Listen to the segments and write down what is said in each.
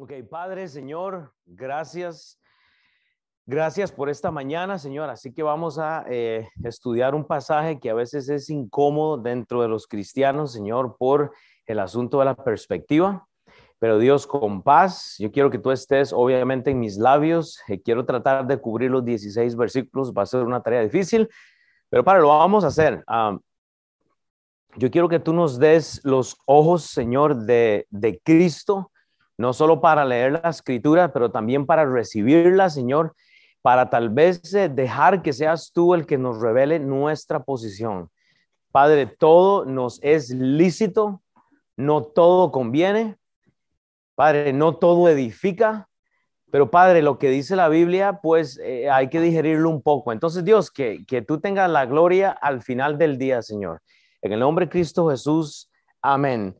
Ok, Padre, Señor, gracias. Gracias por esta mañana, Señor. Así que vamos a eh, estudiar un pasaje que a veces es incómodo dentro de los cristianos, Señor, por el asunto de la perspectiva. Pero Dios, con paz, yo quiero que tú estés obviamente en mis labios. Eh, quiero tratar de cubrir los 16 versículos. Va a ser una tarea difícil, pero para lo vamos a hacer. Ah, yo quiero que tú nos des los ojos, Señor, de, de Cristo no solo para leer la escritura, pero también para recibirla, Señor, para tal vez eh, dejar que seas tú el que nos revele nuestra posición. Padre, todo nos es lícito, no todo conviene. Padre, no todo edifica, pero Padre, lo que dice la Biblia, pues eh, hay que digerirlo un poco. Entonces, Dios, que, que tú tengas la gloria al final del día, Señor. En el nombre de Cristo Jesús, amén.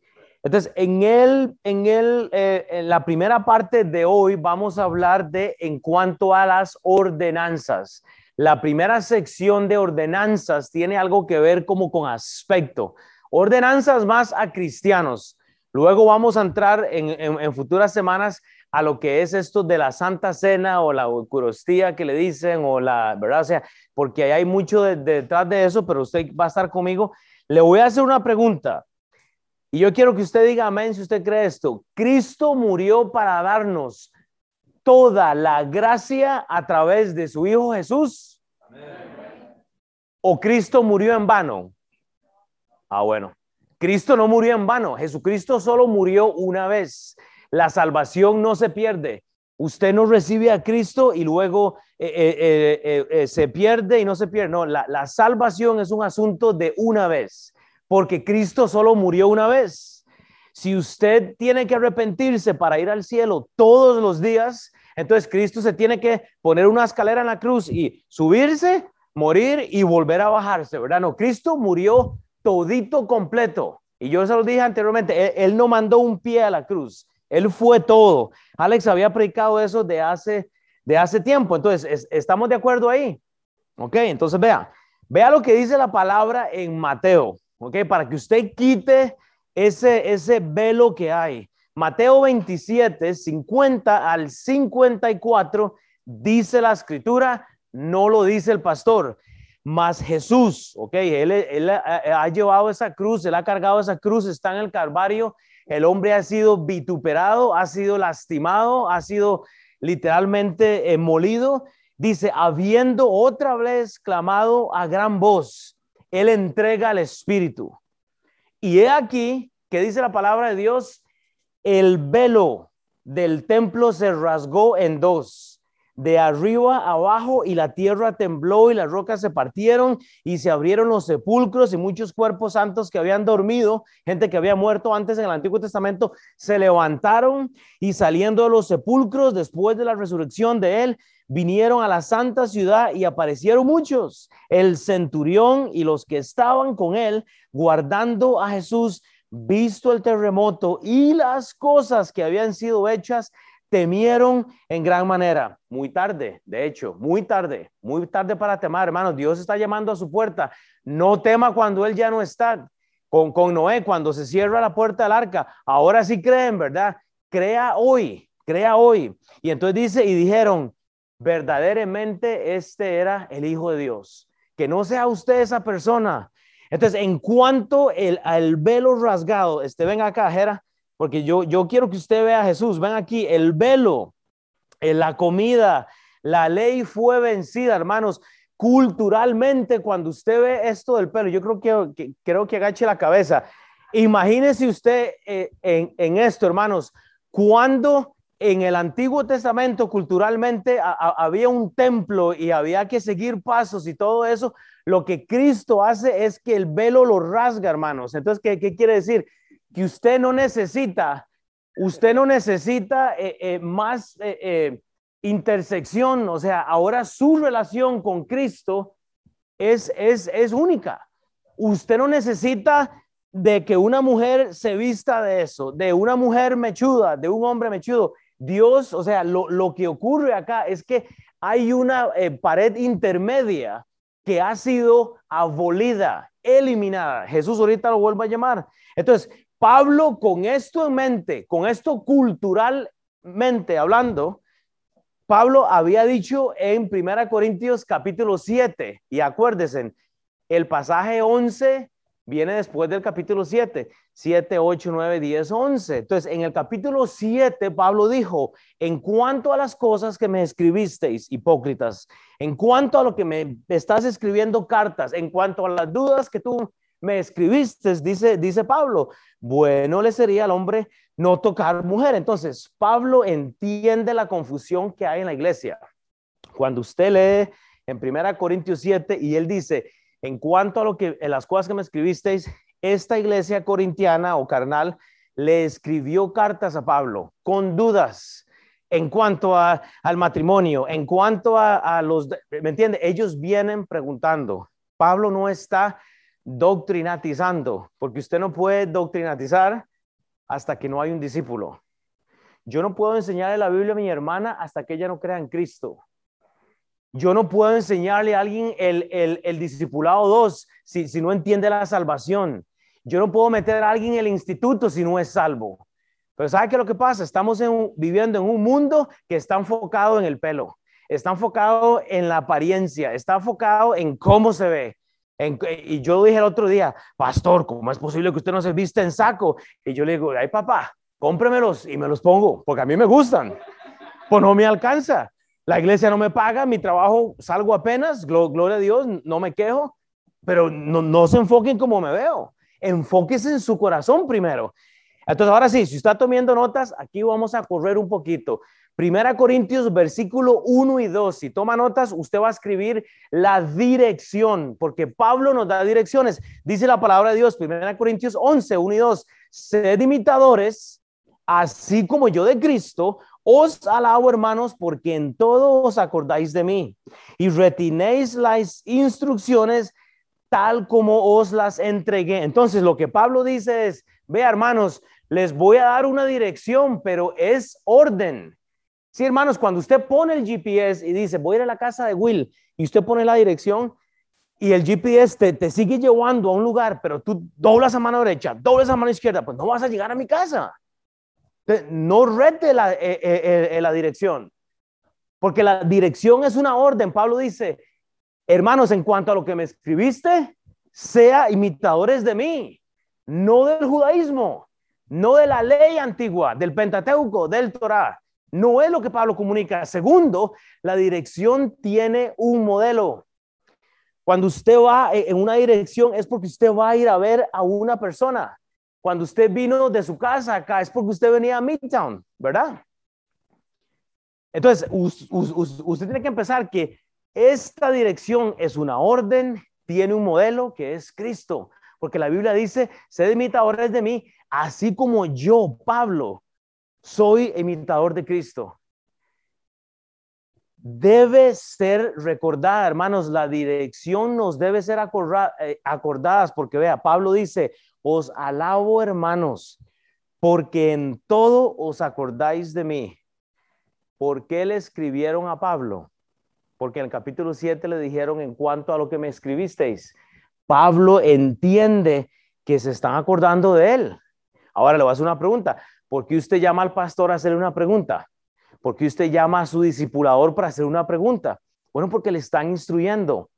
Entonces, en, el, en, el, eh, en la primera parte de hoy vamos a hablar de en cuanto a las ordenanzas. La primera sección de ordenanzas tiene algo que ver como con aspecto. Ordenanzas más a cristianos. Luego vamos a entrar en, en, futuras semanas a lo que es esto de la Santa Cena o la Eucaristía que le dicen o la, ¿verdad? O sea, porque hay mucho detrás de eso, pero usted va a estar conmigo. Le voy a hacer una pregunta. Y yo quiero que usted diga amén si usted cree esto. Cristo murió para darnos toda la gracia a través de su Hijo Jesús. ¿O Cristo murió en vano? Ah, bueno. Cristo no murió en vano. Jesucristo solo murió una vez. La salvación no se pierde. Usted no recibe a Cristo y luego eh, eh, eh, se pierde y no se pierde. No, la, la salvación es un asunto de una vez porque Cristo solo murió una vez. Si usted tiene que arrepentirse para ir al cielo todos los días, entonces Cristo se tiene que poner una escalera en la cruz y subirse, morir y volver a bajarse, ¿verdad? No, Cristo murió todito completo. Y yo se lo dije anteriormente, él, no mandó un pie a la cruz, él fue todo. Alex había predicado eso de hace, de hace tiempo, entonces estamos de acuerdo ahí. Ok, entonces vea, vea lo que dice la palabra en Mateo. ¿Ok? Para que usted quite ese, ese velo que hay. Mateo 27, 50 al 54, dice la escritura, no lo dice el pastor, mas Jesús, ¿ok? Él, él ha, ha, llevado esa cruz, él ha cargado esa cruz, está en el Calvario, el hombre ha sido vituperado, ha sido lastimado, ha sido literalmente eh, molido. Dice, habiendo otra vez clamado a gran voz, él entrega al Espíritu. Y he aquí que dice la palabra de Dios, el velo del templo se rasgó en dos, de arriba abajo, y la tierra tembló y las rocas se partieron y se abrieron los sepulcros y muchos cuerpos santos que habían dormido, gente que había muerto antes en el Antiguo Testamento, se levantaron y saliendo de los sepulcros después de la resurrección de él, vinieron a la santa ciudad y aparecieron muchos, el centurión y los que estaban con él, guardando a Jesús, visto el terremoto y las cosas que habían sido hechas, temieron en gran manera. Muy tarde, de hecho, muy tarde, muy tarde para temar, hermanos. Dios está llamando a su puerta. No tema cuando Él ya no está. Con, con Noé, cuando se cierra la puerta del arca. Ahora sí creen, ¿verdad? Crea hoy, crea hoy. Y entonces dice, y dijeron, verdaderamente este era el Hijo de Dios. Que no sea usted esa persona. Entonces, en cuanto el, al velo rasgado, este, ven acá, Jera, porque yo, yo quiero que usted vea a Jesús, ven aquí, el velo, eh, la comida, la ley fue vencida, hermanos. Culturalmente, cuando usted ve esto del pelo, yo creo que, creo que agache la cabeza. Imagínese usted eh, en esto, hermanos, cuando en el Antiguo Testamento culturalmente había un templo y había que seguir pasos y todo eso. Lo que Cristo hace es que el velo lo rasga, hermanos. Entonces, ¿qué, qué quiere decir? Que usted no necesita, usted no necesita eh, eh, más eh, intersección. O sea, ahora su relación con Cristo es, es, es única. Usted no necesita de que una mujer se vista de eso, de una mujer mechuda, de un hombre mechudo. Dios, o sea, lo, que ocurre acá es que hay una eh, pared intermedia que ha sido abolida, eliminada. Jesús ahorita lo vuelve a llamar. Entonces, Pablo con esto en mente, con esto cultural Mente hablando, Pablo había dicho en Primera Corintios capítulo 7, y acuérdense, el pasaje 11 viene después del capítulo 7, 7, 8, 9, 10, 11. Entonces, en el capítulo 7, Pablo dijo, en cuanto a las cosas que me escribisteis, hipócritas, en cuanto a lo que me estás escribiendo cartas, en cuanto a las dudas que tú me escribiste, dice, dice Pablo, bueno le sería al hombre no tocar mujer. Entonces, Pablo entiende la confusión que hay en la iglesia. Cuando usted lee en Primera Corintios 7 y él dice, en cuanto a lo que en las cosas que me escribisteis, esta iglesia corintiana o carnal le escribió cartas a Pablo con dudas en cuanto a, al matrimonio, en cuanto a, a los, ¿me entiende? Ellos vienen preguntando. Pablo no está doctrinatizando, porque usted no puede doctrinatizar hasta que no hay un discípulo. Yo no puedo enseñarle la Biblia a mi hermana hasta que ella no crea en Cristo. Yo no puedo enseñarle a alguien el, el, el discipulado 2 si, si no entiende la salvación. Yo no puedo meter a alguien en el instituto si no es salvo. Pero ¿sabe qué lo que pasa? Estamos viviendo en un mundo que está enfocado en el pelo, está enfocado en la apariencia, está enfocado en cómo se ve, y yo dije el otro día, pastor, ¿cómo es posible que usted no se viste en saco? Y yo le digo, ay papá, cómpremelos y me los pongo, porque a mí me gustan. Pues no me alcanza. La iglesia no me paga, mi trabajo salgo apenas, gloria a Dios, no me quejo, pero no, no se enfoquen como me veo. Enfóquese en su corazón primero. Entonces, ahora sí, si está tomando notas, aquí vamos a correr un poquito. Primera Corintios, versículo 1 y 2. Si toma notas, usted va a escribir la dirección, porque Pablo nos da direcciones. Dice la palabra de Dios, Primera Corintios 11, 1 y 2. Sed imitadores, así como yo de Cristo. Os alabo, hermanos, porque en todo os acordáis de mí y retinéis las instrucciones tal como os las entregué. Entonces, lo que Pablo dice es, vea, hermanos, les voy a dar una dirección, pero es orden Sí, hermanos, cuando usted pone el GPS y dice, voy a ir a la casa de Will, y usted pone la dirección y el GPS te, te sigue llevando a un lugar, pero tú doblas a mano derecha, doblas a mano izquierda, pues no vas a llegar a mi casa. No rete la, eh, eh, eh, la dirección, porque la dirección es una orden. Pablo dice, hermanos, en cuanto a lo que me escribiste, sea imitadores de mí, no del judaísmo, no de la ley antigua, del Pentateuco, del Torah no es lo que Pablo comunica. Segundo, la dirección tiene un modelo. Cuando usted va en una dirección es porque usted va a ir a ver a una persona. Cuando usted vino de su casa acá es porque usted venía a Midtown, ¿verdad? Entonces, usted tiene que empezar que esta dirección es una orden, tiene un modelo que es Cristo, porque la Biblia dice, sed imitadores de mí, así como yo, Pablo, soy imitador de Cristo. Debe ser recordada, hermanos, la dirección nos debe ser eh, acordadas, porque vea, Pablo dice, os alabo, hermanos, porque en todo os acordáis de mí. ¿Por qué le escribieron a Pablo? Porque en el capítulo 7 le dijeron en cuanto a lo que me escribisteis. Pablo entiende que se están acordando de él. Ahora le voy a hacer una pregunta. ¿Por qué usted llama al pastor a hacerle una pregunta? ¿Por qué usted llama a su discipulador para hacer una pregunta? Bueno, porque le están instruyendo.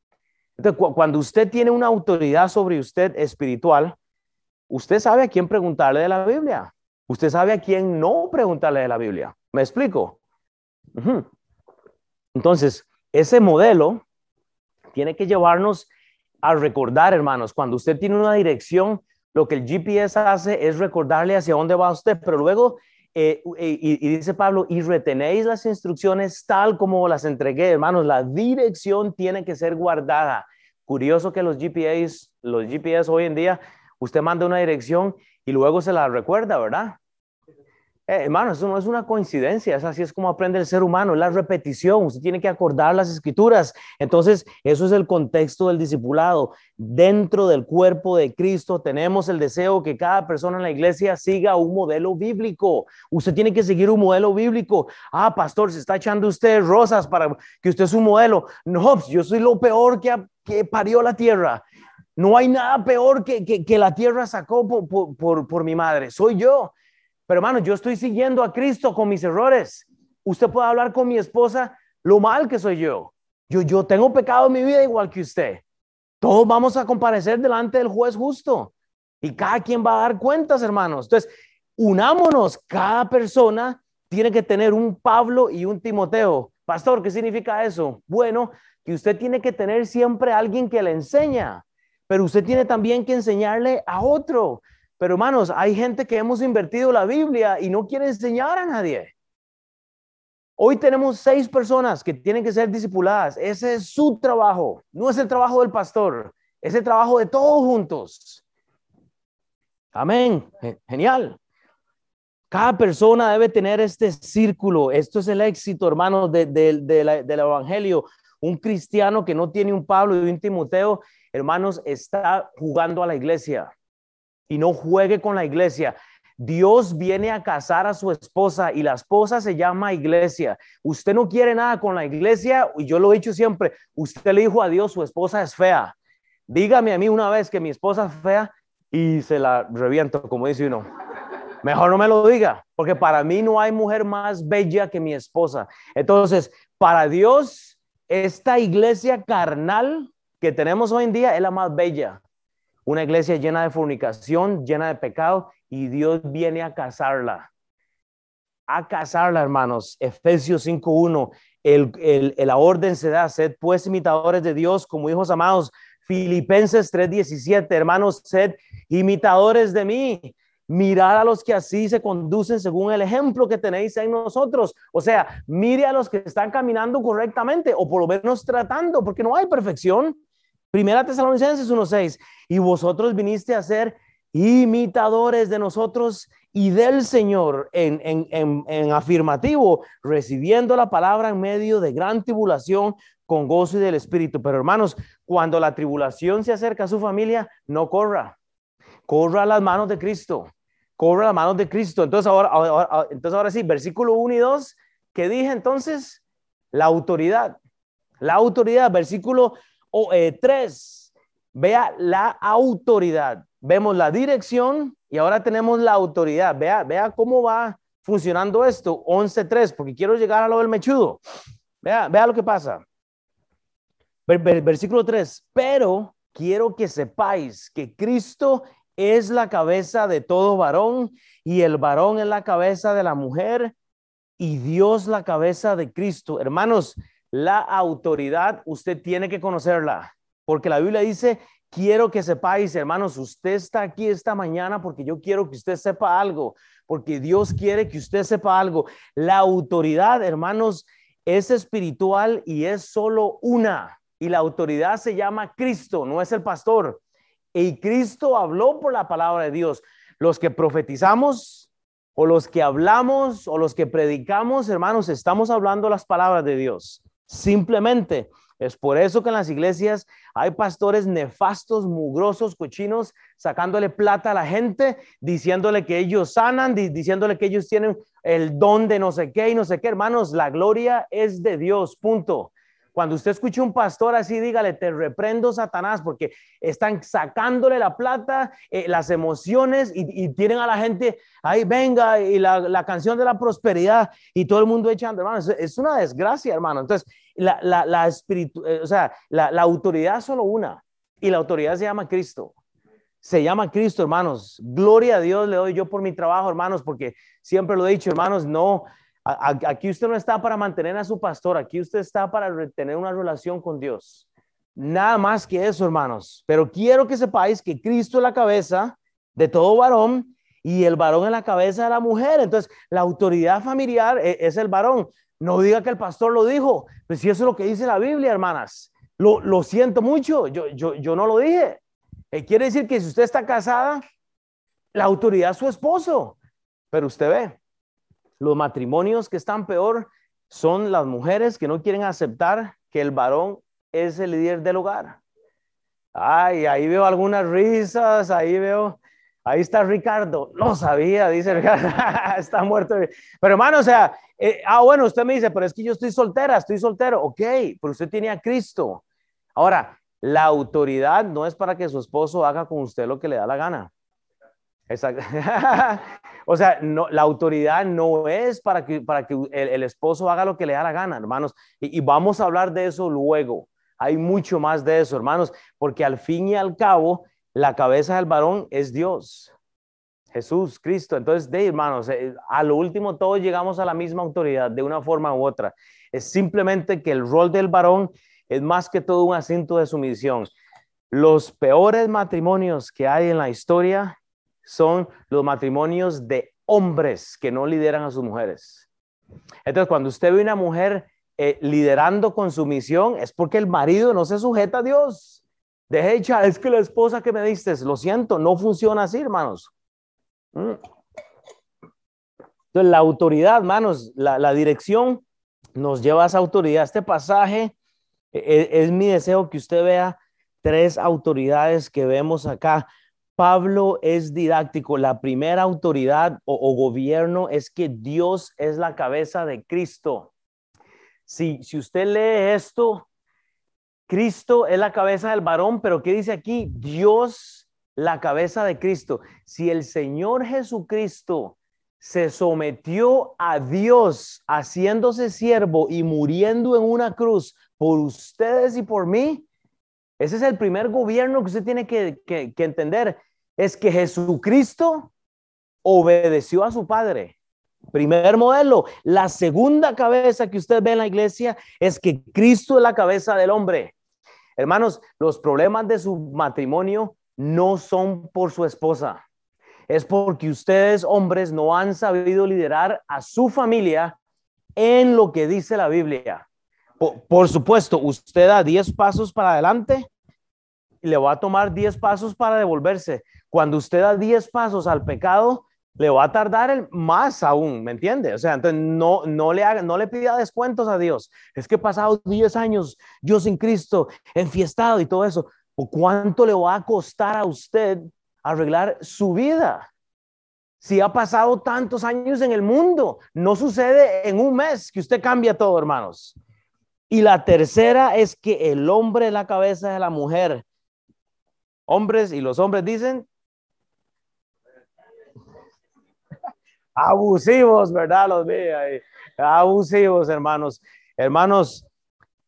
Entonces, cuando usted tiene una autoridad sobre usted espiritual, usted sabe a quién preguntarle de la Biblia. Usted sabe a quién no preguntarle de la Biblia. ¿Me explico? Entonces, ese modelo tiene que llevarnos a recordar, hermanos, cuando usted tiene una dirección, lo que el GPS hace es recordarle hacia dónde va usted, pero luego, eh, y, dice Pablo, y retenéis las instrucciones tal como las entregué, hermanos, la dirección tiene que ser guardada. Curioso que los GPS, los GPS hoy en día, usted manda una dirección y luego se la recuerda, ¿verdad? Eh, hermano, eso no es una coincidencia, es así es como aprende el ser humano, es la repetición, usted tiene que acordar las escrituras. Entonces, eso es el contexto del discipulado. Dentro del cuerpo de Cristo tenemos el deseo que cada persona en la iglesia siga un modelo bíblico. Usted tiene que seguir un modelo bíblico. Ah, pastor, se está echando usted rosas para que usted es un modelo. No, pues, yo soy lo peor que, que parió la tierra. No hay nada peor que, que, la tierra sacó por, por, por mi madre. Soy yo. Pero hermano, yo estoy siguiendo a Cristo con mis errores. Usted puede hablar con mi esposa lo mal que soy yo. Yo, yo tengo pecado en mi vida igual que usted. Todos vamos a comparecer delante del juez justo. Y cada quien va a dar cuentas, hermanos. Entonces, unámonos. Cada persona tiene que tener un Pablo y un Timoteo. Pastor, ¿qué significa eso? Bueno, que usted tiene que tener siempre alguien que le enseña, pero usted tiene también que enseñarle a otro. Pero hermanos, hay gente que hemos invertido la Biblia y no quiere enseñar a nadie. Hoy tenemos seis personas que tienen que ser discipuladas. Ese es su trabajo. No es el trabajo del pastor. Es el trabajo de todos juntos. Amén. Genial. Cada persona debe tener este círculo. Esto es el éxito, hermanos, del Evangelio. Un cristiano que no tiene un Pablo y un Timoteo, hermanos, está jugando a la iglesia y no juegue con la iglesia. Dios viene a casar a su esposa y la esposa se llama iglesia. Usted no quiere nada con la iglesia y yo lo he dicho siempre, usted le dijo a Dios, su esposa es fea. Dígame a mí una vez que mi esposa es fea y se la reviento, como dice uno. Mejor no me lo diga, porque para mí no hay mujer más bella que mi esposa. Entonces, para Dios, esta iglesia carnal que tenemos hoy en día es la más bella. Una iglesia llena de fornicación, llena de pecado, y Dios viene a casarla. A casarla, hermanos. Efesios 5.1. El, el, la orden se da, sed pues imitadores de Dios como hijos amados. Filipenses 3.17, hermanos, sed imitadores de mí. Mirad a los que así se conducen según el ejemplo que tenéis en nosotros. O sea, mire a los que están caminando correctamente o por lo menos tratando, porque no hay perfección. Primera Tesalonicenses 1.6, y vosotros viniste a ser imitadores de nosotros y del Señor en, en, en, afirmativo, recibiendo la palabra en medio de gran tribulación con gozo y del Espíritu. Pero hermanos, cuando la tribulación se acerca a su familia, no corra, corra a las manos de Cristo, corra a las manos de Cristo. Entonces ahora, entonces ahora sí, versículo 1 y 2, ¿qué dije entonces? La autoridad. La autoridad, versículo o, eh, tres, vea la autoridad. Vemos la dirección y ahora tenemos la autoridad. Vea, vea cómo va funcionando esto. 11.3, porque quiero llegar a lo del mechudo. Vea, vea lo que pasa. versículo 3, pero quiero que sepáis que Cristo es la cabeza de todo varón y el varón es la cabeza de la mujer y Dios la cabeza de Cristo. Hermanos, la autoridad usted tiene que conocerla, porque la Biblia dice, quiero que sepáis, hermanos, usted está aquí esta mañana porque yo quiero que usted sepa algo, porque Dios quiere que usted sepa algo. La autoridad, hermanos, es espiritual y es solo una. Y la autoridad se llama Cristo, no es el pastor. Y Cristo habló por la palabra de Dios. Los que profetizamos o los que hablamos o los que predicamos, hermanos, estamos hablando las palabras de Dios. Simplemente es por eso que en las iglesias hay pastores nefastos, mugrosos, cochinos, sacándole plata a la gente, diciéndole que ellos sanan, diciéndole que ellos tienen el don de no sé qué y no sé qué. Hermanos, la gloria es de Dios, punto. Cuando usted escuche un pastor así, dígale, te reprendo Satanás, porque están sacándole la plata, eh, las emociones y, tienen a la gente ahí, venga, y la, canción de la prosperidad y todo el mundo echando, hermano, es, una desgracia, hermano. Entonces, la, la, espíritu, eh, o sea, la, la autoridad es solo una y la autoridad se llama Cristo. Se llama Cristo, hermanos. Gloria a Dios le doy yo por mi trabajo, hermanos, porque siempre lo he dicho, hermanos, no, Aquí usted no está para mantener a su pastor, aquí usted está para tener una relación con Dios. Nada más que eso, hermanos. Pero quiero que sepáis que Cristo es la cabeza de todo varón y el varón es la cabeza de la mujer. Entonces, la autoridad familiar e, es el varón. No diga que el pastor lo dijo. Pues si eso es lo que dice la Biblia, hermanas. Lo, siento mucho, yo, no lo dije. Eh, quiere decir que si usted está casada, la autoridad es su esposo. Pero usted ve, los matrimonios que están peor son las mujeres que no quieren aceptar que el varón es el líder del hogar. Ay, ahí veo algunas risas, ahí veo, ahí está Ricardo, no sabía, dice Ricardo, está muerto. Pero hermano, o sea, eh, ah, bueno, usted me dice, pero es que yo estoy soltera, estoy soltero, ok, pero usted tiene a Cristo. Ahora, la autoridad no es para que su esposo haga con usted lo que le da la gana. Exacto. o sea, la autoridad no es para que, el, esposo haga lo que le da la gana, hermanos. Y, y, vamos a hablar de eso luego. Hay mucho más de eso, hermanos, porque al fin y al cabo, la cabeza del varón es Dios. Jesús, Cristo. Entonces, de hermanos, eh, a lo último todos llegamos a la misma autoridad de una forma u otra. Es simplemente que el rol del varón es más que todo un asunto de sumisión. Los peores matrimonios que hay en la historia son los matrimonios de hombres que no lideran a sus mujeres. Entonces, cuando usted ve una mujer eh, liderando con sumisión, es porque el marido no se sujeta a Dios. De hecho, es que la esposa que me diste, lo siento, no funciona así, hermanos. Mm. Entonces, la autoridad, hermanos, la, dirección nos lleva a esa autoridad. Este pasaje e, e, es, mi deseo que usted vea tres autoridades que vemos acá. Pablo es didáctico. La primera autoridad o, gobierno es que Dios es la cabeza de Cristo. Si, si usted lee esto, Cristo es la cabeza del varón, pero ¿qué dice aquí? Dios la cabeza de Cristo. Si el Señor Jesucristo se sometió a Dios haciéndose siervo y muriendo en una cruz por ustedes y por mí, ese es el primer gobierno que usted tiene que, entender, es que Jesucristo obedeció a su Padre. Primer modelo. La segunda cabeza que usted ve en la iglesia es que Cristo es la cabeza del hombre. Hermanos, los problemas de su matrimonio no son por su esposa. Es porque ustedes, hombres, no han sabido liderar a su familia en lo que dice la Biblia. Por, supuesto, usted da 10 pasos para adelante y le va a tomar 10 pasos para devolverse. Cuando usted da 10 pasos al pecado, le va a tardar más aún, ¿me entiende? O sea, entonces no, no, le haga, no le pida descuentos a Dios. Es que he pasado 10 años yo sin Cristo, enfiestado y todo eso cuánto le va a costar a usted arreglar su vida. Si ha pasado tantos años en el mundo, no sucede en un mes que usted cambia todo, hermanos. Y la tercera es que el hombre es la cabeza de la mujer. Hombres y los hombres dicen abusivos, ¿verdad? Los ve Abusivos, hermanos. Hermanos,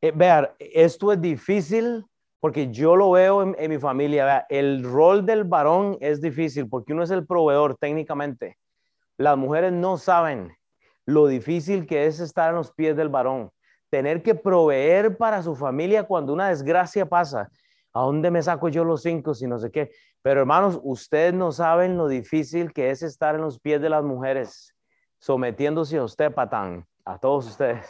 eh, vean, esto es difícil porque yo lo veo en, mi familia, el rol del varón es difícil porque uno es el proveedor técnicamente. Las mujeres no saben lo difícil que es estar en los pies del varón, tener que proveer para su familia cuando una desgracia pasa. ¿A dónde me saco yo los cinco si no sé qué? Pero hermanos, ustedes no saben lo difícil que es estar en los pies de las mujeres, sometiéndose a usted, patán, a todos ustedes.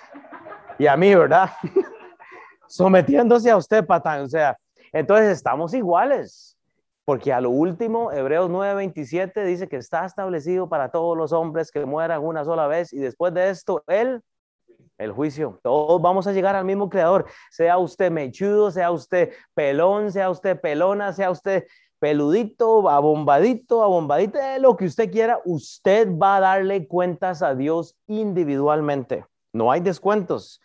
Y a mí, ¿verdad? sometiéndose a usted, patán. O sea, entonces estamos iguales. Porque a lo último, Hebreos 9:27 dice que está establecido para todos los hombres que mueran una sola vez y después de esto, él, el juicio. Todos vamos a llegar al mismo creador, sea usted mechudo, sea usted pelón, sea usted pelona, sea usted peludito, abombadito, abombadito, lo que usted quiera, usted va a darle cuentas a Dios individualmente. No hay descuentos.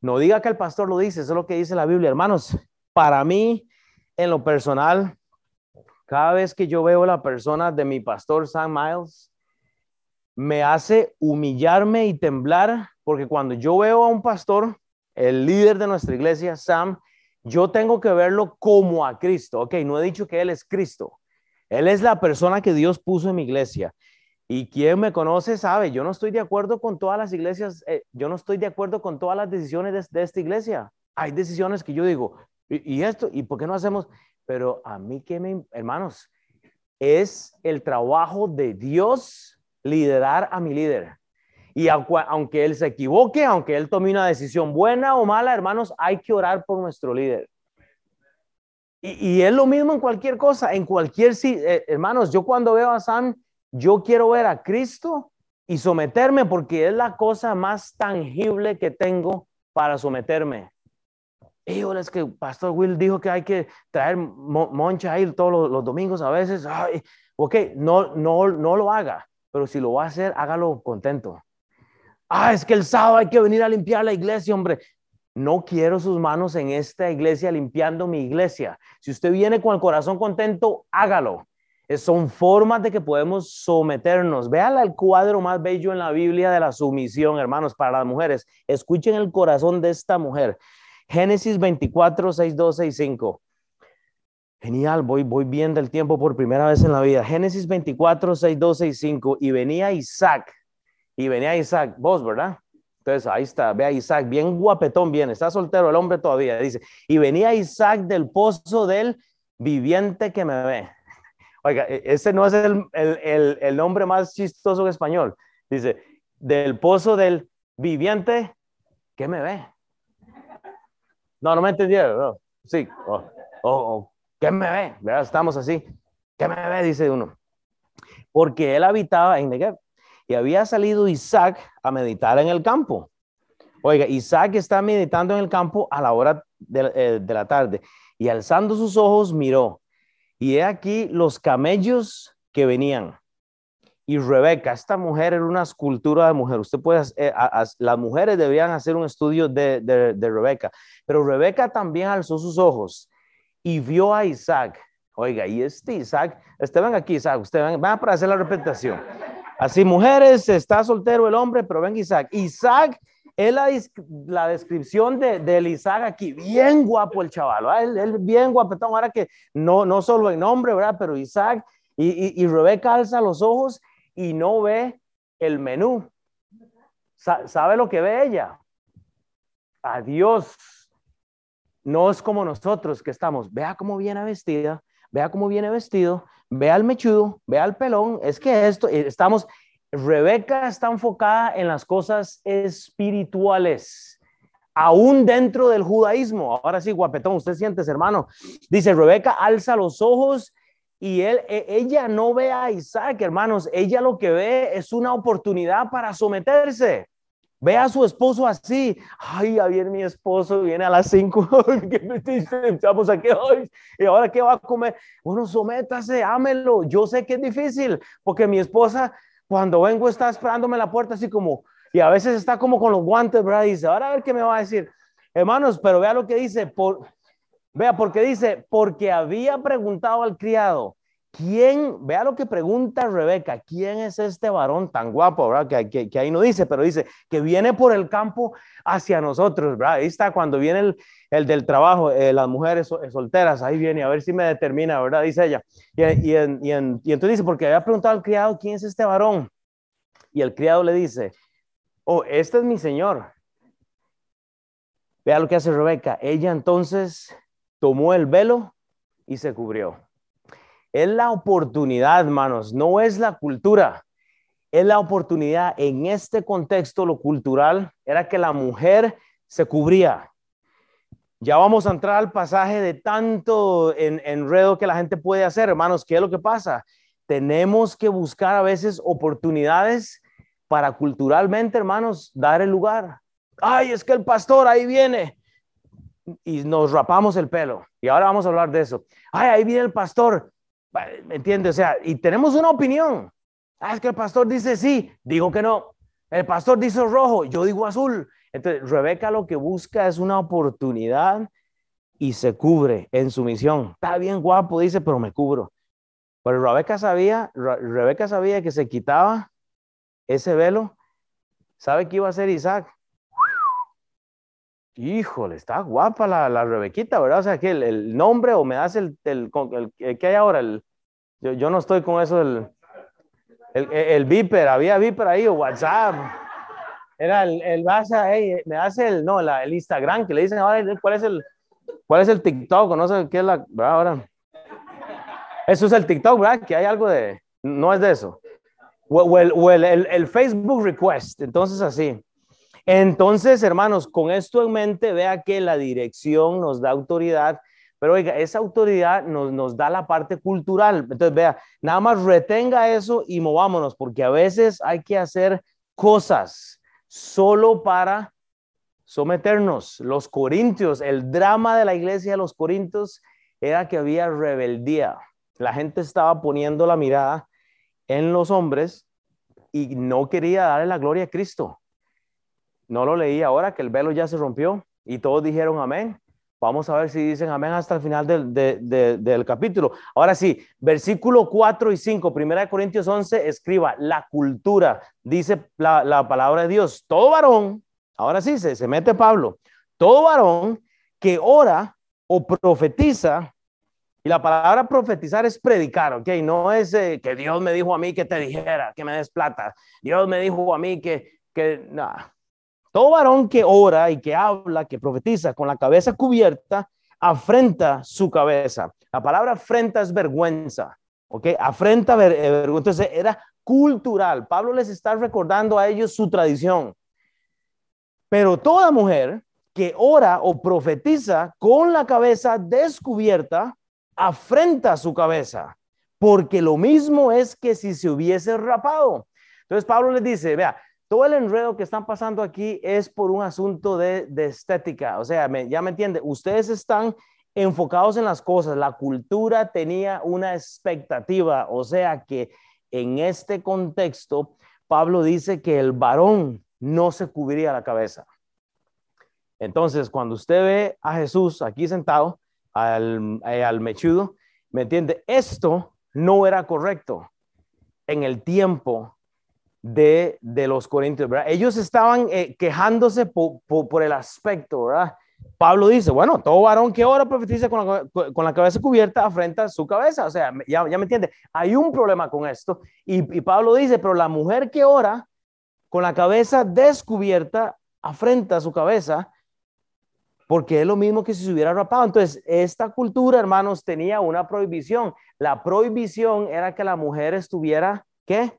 No diga que el pastor lo dice, eso es lo que dice la Biblia, hermanos. Para mí, en lo personal, cada vez que yo veo la persona de mi pastor Sam Miles, me hace humillarme y temblar, porque cuando yo veo a un pastor, el líder de nuestra iglesia, Sam, yo tengo que verlo como a Cristo. Ok, no he dicho que Él es Cristo. Él es la persona que Dios puso en mi iglesia. Y quien me conoce sabe, yo no estoy de acuerdo con todas las iglesias, eh, yo no estoy de acuerdo con todas las decisiones de, esta iglesia. Hay decisiones que yo digo, ¿y, esto? ¿Y por qué no hacemos? Pero a mí que me, hermanos, es el trabajo de Dios liderar a mi líder. Y aunque él se equivoque, aunque él tome una decisión buena o mala, hermanos, hay que orar por nuestro líder. Y, y es lo mismo en cualquier cosa, en cualquier, eh, hermanos, yo cuando veo a Sam, yo quiero ver a Cristo y someterme porque es la cosa más tangible que tengo para someterme. Y es que Pastor Will dijo que hay que traer moncha ahí todos los, domingos a veces. Ay, ok, no, no, no lo haga, pero si lo va a hacer, hágalo contento. Ah, es que el sábado hay que venir a limpiar la iglesia, hombre. No quiero sus manos en esta iglesia limpiando mi iglesia. Si usted viene con el corazón contento, hágalo. son formas de que podemos someternos. Vean el cuadro más bello en la Biblia de la sumisión, hermanos, para las mujeres. Escuchen el corazón de esta mujer. Génesis 24, 6, 2, 6, 5. Genial, voy, voy bien del tiempo por primera vez en la vida. Génesis 24, 6, 2, 6, 5. Y venía Isaac, y venía Isaac, vos, ¿verdad? Entonces ahí está, ve a Isaac, bien guapetón, bien, está soltero el hombre todavía, dice. Y venía Isaac del pozo del viviente que me ve. Oiga, e, ese no es el, el, el, nombre más chistoso en español. Dice, del pozo del viviente que me ve. No, no me entendieron. Sí, oh, oh, oh, ¿qué me ve? ¿Verdad? Estamos así. ¿Qué me ve? Dice uno. Porque él habitaba en Negev y había salido Isaac a meditar en el campo. Oiga, Isaac está meditando en el campo a la hora de, eh, de la tarde y alzando sus ojos miró y he aquí los camellos que venían. Y Rebeca, esta mujer era una escultura de mujer. Usted puede, eh, las mujeres debían hacer un estudio de, de, Rebeca, pero Rebeca también alzó sus ojos y vio a Isaac. Oiga, y este Isaac, este ven aquí, Isaac, usted ven, van para hacer la repetición. Así, mujeres, está soltero el hombre, pero ven Isaac. Isaac es la, la descripción de, del Isaac aquí, bien guapo el chaval, él, bien guapetón, ahora que no, no solo en nombre, ¿verdad? Pero Isaac y, y, Rebeca alza los ojos y no ve el menú. ¿Sabe lo que ve ella? Adiós. No es como nosotros que estamos, vea cómo viene vestida, vea cómo viene vestido, vea el mechudo, vea el pelón. Es que esto, eh, estamos, Rebeca está enfocada en las cosas espirituales, aún dentro del judaísmo. Ahora sí, guapetón, usted siente, hermano. Dice, Rebeca alza los ojos y él, e, ella no ve a Isaac, hermanos. Ella lo que ve es una oportunidad para someterse. Ve a su esposo así. Ay, a ver, mi esposo viene a las cinco. Estamos aquí hoy. ¿Y ahora qué va a comer? Bueno, sométase, ámelo. Yo sé que es difícil porque mi esposa cuando vengo está esperándome la puerta así como, y a veces está como con los guantes, ¿verdad? dice, ahora a ver qué me va a decir. Hermanos, pero vea lo que dice, por, vea, porque dice, porque había preguntado al criado, ¿quién, vea lo que pregunta Rebeca, quién es este varón tan guapo, ¿verdad? Que, ahí no dice, pero dice, que viene por el campo hacia nosotros, ¿verdad? Ahí está cuando viene el, el del trabajo, eh, las mujeres solteras, ahí viene, a ver si me determina, ¿verdad? Dice ella. Y, y, y, y, entonces dice, porque había preguntado al criado, ¿quién es este varón? Y el criado le dice, oh, este es mi señor. Vea lo que hace Rebeca. Ella entonces tomó el velo y se cubrió. Es la oportunidad, hermanos, no es la cultura. Es la oportunidad. En este contexto, lo cultural era que la mujer se cubría. Ya vamos a entrar al pasaje de tanto en, enredo que la gente puede hacer, hermanos. ¿Qué es lo que pasa? Tenemos que buscar a veces oportunidades para culturalmente, hermanos, dar el lugar. Ay, es que el pastor ahí viene y nos rapamos el pelo. Y ahora vamos a hablar de eso. Ay, ahí viene el pastor. ¿Me entiendes? O sea, y tenemos una opinión. Ah, es que el pastor dice sí, digo que no. El pastor dice rojo, yo digo azul. Entonces, Rebeca lo que busca es una oportunidad y se cubre en su misión. Está bien guapo, dice, pero me cubro. Pero Rebeca sabía, Rebeca sabía que se quitaba ese velo. ¿Sabe qué iba a hacer Isaac? Híjole, está guapa la, la Rebequita, ¿verdad? O sea, que el, nombre o me das el, el, el, que hay ahora, el, yo, yo, no estoy con eso, el, el, el Viper, había Viper ahí o WhatsApp. Era el, el hey, me hace el, no, la, el Instagram, que le dicen ahora, ¿cuál es el, cuál es el TikTok? No sé qué es la, ahora. Eso es el TikTok, ¿verdad? Que hay algo de, no es de eso. O, el, o el, el, Facebook request, entonces así. Entonces, hermanos, con esto en mente, vea que la dirección nos da autoridad, pero oiga, esa autoridad nos, nos da la parte cultural. Entonces, vea, nada más retenga eso y movámonos, porque a veces hay que hacer cosas solo para someternos. Los corintios, el drama de la iglesia de los corintios era que había rebeldía. La gente estaba poniendo la mirada en los hombres y no quería darle la gloria a Cristo. No lo leí ahora que el velo ya se rompió y todos dijeron amén. Vamos a ver si dicen amén hasta el final del, del capítulo. Ahora sí, versículo 4 y 5, primera de Corintios 11, escriba la cultura, dice la, la palabra de Dios, todo varón, ahora sí, se, se mete Pablo, todo varón que ora o profetiza, y la palabra profetizar es predicar, ¿ok? No es eh, que Dios me dijo a mí que te dijera, que me des plata. Dios me dijo a mí que, que, no. Todo varón que ora y que habla, que profetiza con la cabeza cubierta, afrenta su cabeza. La palabra afrenta es vergüenza, ¿ok? Afrenta eh, vergüenza. Entonces era cultural. Pablo les está recordando a ellos su tradición. Pero toda mujer que ora o profetiza con la cabeza descubierta, afrenta su cabeza, porque lo mismo es que si se hubiese rapado. Entonces Pablo les dice, vea, todo el enredo que están pasando aquí es por un asunto de, estética. O sea, ya me entiende, ustedes están enfocados en las cosas. La cultura tenía una expectativa. O sea que en este contexto, Pablo dice que el varón no se cubriría la cabeza. Entonces, cuando usted ve a Jesús aquí sentado, al, eh, al mechudo, ¿me entiende? Esto no era correcto en el tiempo de, los corintios, ¿verdad? Ellos estaban eh, quejándose por, el aspecto, ¿verdad? Pablo dice, bueno, todo varón que ora profetiza con la, cabeza cubierta afrenta su cabeza, o sea, ya, ya me entiende, hay un problema con esto. Y, y Pablo dice, pero la mujer que ora con la cabeza descubierta afrenta su cabeza porque es lo mismo que si se hubiera rapado. Entonces, esta cultura, hermanos, tenía una prohibición. La prohibición era que la mujer estuviera, ¿qué?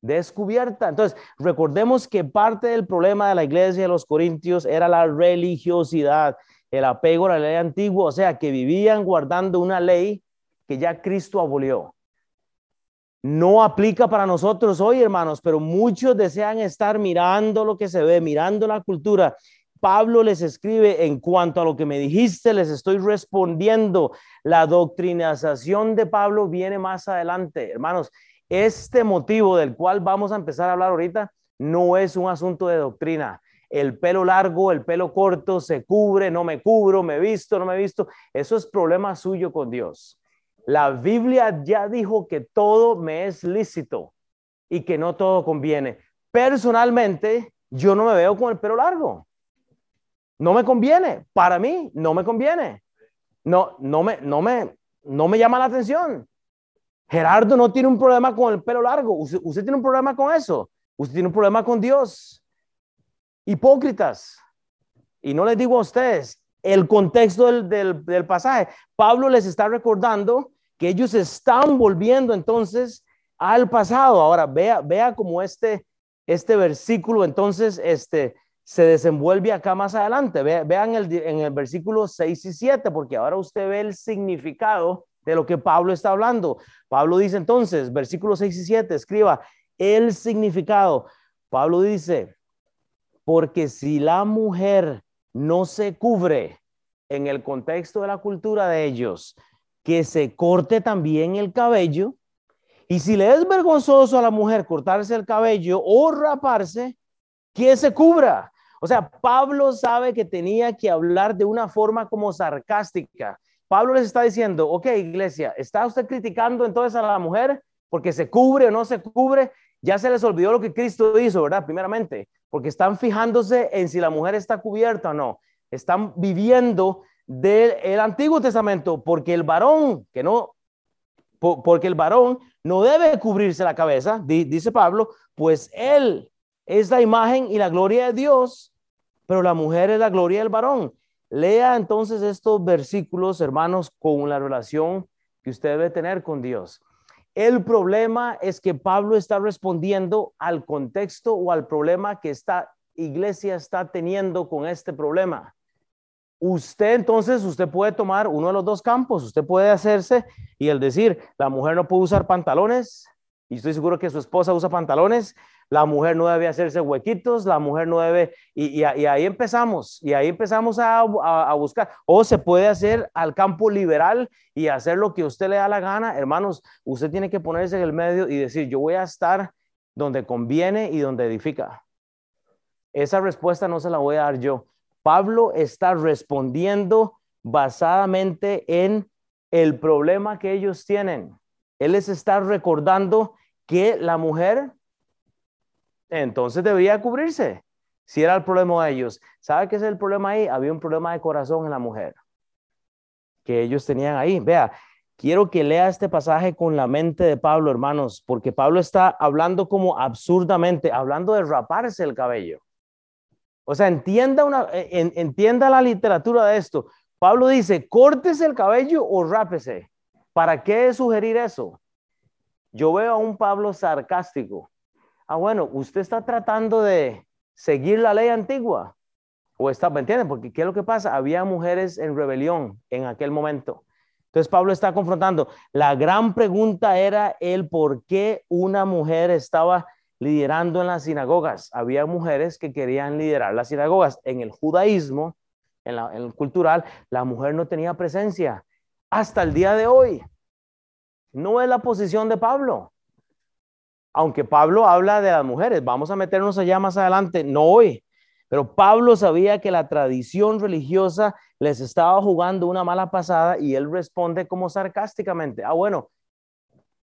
Descubierta. Entonces, recordemos que parte del problema de la iglesia de los Corintios era la religiosidad, el apego a la ley antigua, o sea, que vivían guardando una ley que ya Cristo abolió. No aplica para nosotros hoy, hermanos, pero muchos desean estar mirando lo que se ve, mirando la cultura. Pablo les escribe, en cuanto a lo que me dijiste, les estoy respondiendo. La doctrinación de Pablo viene más adelante, hermanos. Este motivo del cual vamos a empezar a hablar ahorita no es un asunto de doctrina. El pelo largo, el pelo corto, se cubre, no me cubro, me visto, no me visto. Eso es problema suyo con Dios. La Biblia ya dijo que todo me es lícito y que no todo conviene. Personalmente, yo no me veo con el pelo largo. No me conviene. Para mí, no me conviene. No, no me, no me, no me llama la atención. Gerardo no tiene un problema con el pelo largo. Usted, tiene un problema con eso. Usted tiene un problema con Dios. Hipócritas. Y no les digo a ustedes el contexto del, del, pasaje. Pablo les está recordando que ellos están volviendo entonces al pasado. Ahora, vea, vea cómo este, este versículo entonces este, se desenvuelve acá más adelante. vean el, en el versículo 6 y 7, porque ahora usted ve el significado de lo que Pablo está hablando. Pablo dice entonces, versículos 6 y 7, escriba el significado. Pablo dice, porque si la mujer no se cubre en el contexto de la cultura de ellos, que se corte también el cabello, y si le es vergonzoso a la mujer cortarse el cabello o raparse, que se cubra. O sea, Pablo sabe que tenía que hablar de una forma como sarcástica. Pablo les está diciendo, ok, iglesia, ¿está usted criticando entonces a la mujer porque se cubre o no se cubre? Ya se les olvidó lo que Cristo hizo, ¿verdad? Primeramente, porque están fijándose en si la mujer está cubierta o no. Están viviendo del Antiguo Testamento, porque el varón, que no, porque el varón no debe cubrirse la cabeza, dice Pablo, pues él es la imagen y la gloria de Dios, pero la mujer es la gloria del varón. Lea entonces estos versículos, hermanos, con la relación que usted debe tener con Dios. El problema es que Pablo está respondiendo al contexto o al problema que esta iglesia está teniendo con este problema. Usted entonces, usted puede tomar uno de los dos campos, usted puede hacerse y el decir, la mujer no puede usar pantalones, y estoy seguro que su esposa usa pantalones, la mujer no debe hacerse huequitos, la mujer no debe, y, ahí empezamos, y ahí empezamos a, buscar, o se puede hacer al campo liberal y hacer lo que usted le da la gana, hermanos, usted tiene que ponerse en el medio y decir, yo voy a estar donde conviene y donde edifica. Esa respuesta no se la voy a dar yo. Pablo está respondiendo basadamente en el problema que ellos tienen. Él les está recordando que la mujer entonces debería cubrirse, si era el problema de ellos. ¿Sabe qué es el problema ahí? Había un problema de corazón en la mujer que ellos tenían ahí. Vea, quiero que lea este pasaje con la mente de Pablo, hermanos, porque Pablo está hablando como absurdamente, hablando de raparse el cabello. O sea, entienda, una, entienda la literatura de esto. Pablo dice, córtese el cabello o rápese. ¿Para qué sugerir eso? Yo veo a un Pablo sarcástico. Ah, bueno, usted está tratando de seguir la ley antigua. O está, ¿me entienden? Porque ¿qué es lo que pasa? Había mujeres en rebelión en aquel momento. Entonces Pablo está confrontando. La gran pregunta era el por qué una mujer estaba liderando en las sinagogas. Había mujeres que querían liderar las sinagogas. En el judaísmo, en, en el cultural, la mujer no tenía presencia hasta el día de hoy. No es la posición de Pablo. Aunque Pablo habla de las mujeres, vamos a meternos allá más adelante, no hoy. Pero Pablo sabía que la tradición religiosa les estaba jugando una mala pasada y él responde como sarcásticamente, ah, bueno,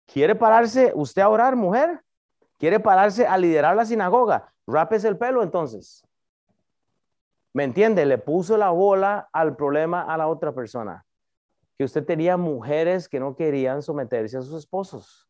¿quiere pararse usted a orar, mujer? ¿Quiere pararse a liderar la sinagoga? Rápese el pelo entonces. ¿Me entiende? Le puso la bola al problema a la otra persona que usted tenía mujeres que no querían someterse a sus esposos.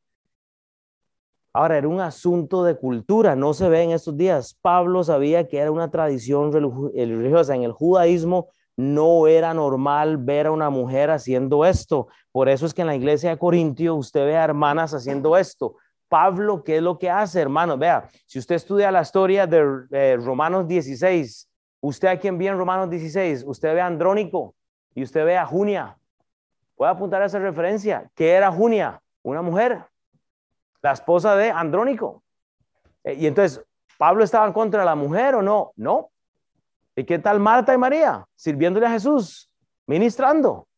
Ahora, era un asunto de cultura, no se ve en estos días. Pablo sabía que era una tradición religiosa. En el judaísmo no era normal ver a una mujer haciendo esto. Por eso es que en la iglesia de Corintio usted ve a hermanas haciendo esto. Pablo, ¿qué es lo que hace, hermano? Vea, si usted estudia la historia de Romanos 16, usted a quien ve en Romanos 16, usted ve a Andrónico y usted ve a Junia. Voy a apuntar esa referencia. ¿Qué era Junia? Una mujer, la esposa de Andrónico. Eh, y entonces, ¿Pablo estaba en contra de la mujer o no? No. ¿Y qué tal Marta y María? Sirviéndole a Jesús, ministrando.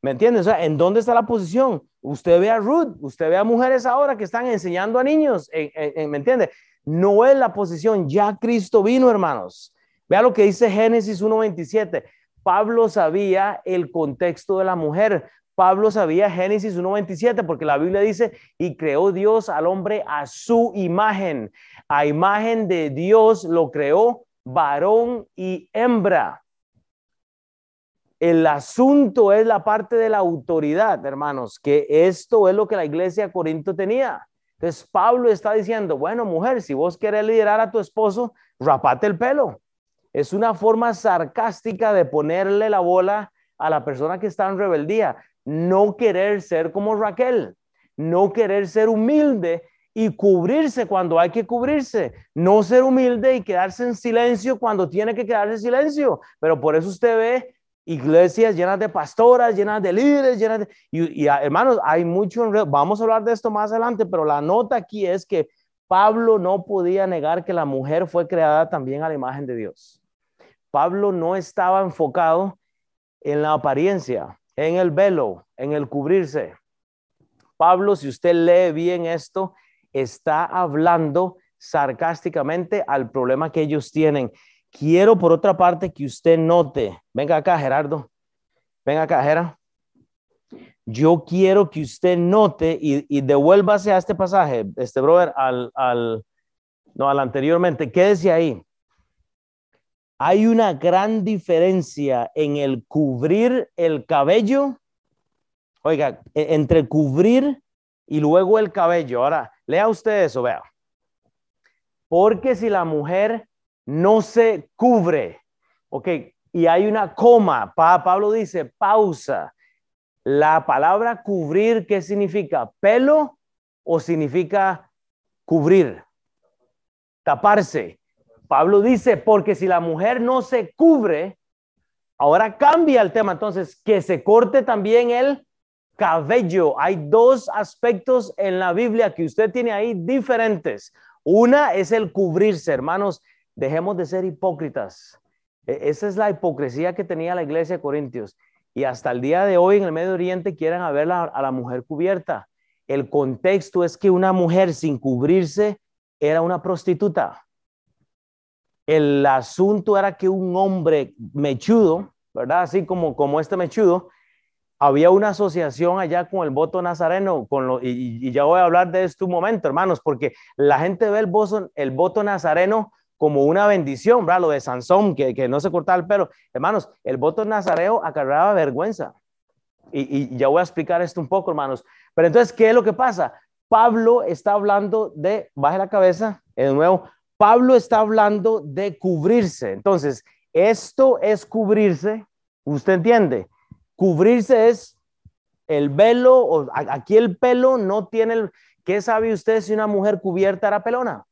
¿Me entiendes? O sea, ¿en dónde está la posición? Usted ve a Ruth, usted ve a mujeres ahora que están enseñando a niños, ¿me entiende? No es la posición, ya Cristo vino, hermanos. Vea lo que dice Génesis 1.27. Pablo sabía el contexto de la mujer. Pablo sabía Génesis 1.27 porque la Biblia dice, y creó Dios al hombre a su imagen. A imagen de Dios lo creó varón y hembra. El asunto es la parte de la autoridad, hermanos, que esto es lo que la iglesia de Corinto tenía. Entonces Pablo está diciendo, bueno, mujer, si vos querés liderar a tu esposo, rapate el pelo. Es una forma sarcástica de ponerle la bola a la persona que está en rebeldía. No querer ser como Raquel, no querer ser humilde y cubrirse cuando hay que cubrirse, no ser humilde y quedarse en silencio cuando tiene que quedarse en silencio. Pero por eso usted ve iglesias llenas de pastoras, llenas de líderes, llenas de... Y, hermanos, hay mucho, vamos a hablar de esto más adelante, pero la nota aquí es que Pablo no podía negar que la mujer fue creada también a la imagen de Dios. Pablo no estaba enfocado en la apariencia, en el velo, en el cubrirse. Pablo, si usted lee bien esto, está hablando sarcásticamente al problema que ellos tienen. Quiero, por otra parte, que usted note, venga acá, Gerardo, venga acá, Gerardo yo quiero que usted note y, y devuélvase a este pasaje, este brother, al, al, no, al anteriormente, quédese ahí. Hay una gran diferencia en el cubrir el cabello, oiga, e, entre cubrir y luego el cabello. Ahora, lea usted eso, vea. Porque si la mujer no se cubre, ok, y hay una coma, Pablo dice pausa, la palabra cubrir, ¿qué significa? ¿Pelo o significa cubrir? Taparse. Pablo dice, porque si la mujer no se cubre, ahora cambia el tema, entonces, que se corte también el cabello. Hay dos aspectos en la Biblia que usted tiene ahí diferentes. Una es el cubrirse, hermanos, dejemos de ser hipócritas. E, esa es la hipocresía que tenía la iglesia de Corintios y hasta el día de hoy en el Medio Oriente quieren ver a la mujer cubierta. El contexto es que una mujer sin cubrirse era una prostituta. El asunto era que un hombre mechudo, ¿verdad? Así como, como este mechudo, había una asociación allá con el voto nazareno, con lo, y, ya voy a hablar de esto un momento, hermanos, porque la gente ve el voto, el voto nazareno como una bendición, ¿verdad? Lo de Sansón, que, que no se cortaba el pelo. Hermanos, el voto nazareo acarreaba vergüenza. Y, y, ya voy a explicar esto un poco, hermanos. Pero entonces, ¿qué es lo que pasa? Pablo está hablando de, baje la cabeza, de nuevo, Pablo está hablando de cubrirse. Entonces, esto es cubrirse, ¿usted entiende? Cubrirse es el velo, o aquí el pelo no tiene el... ¿Qué sabe usted si una mujer cubierta era pelona?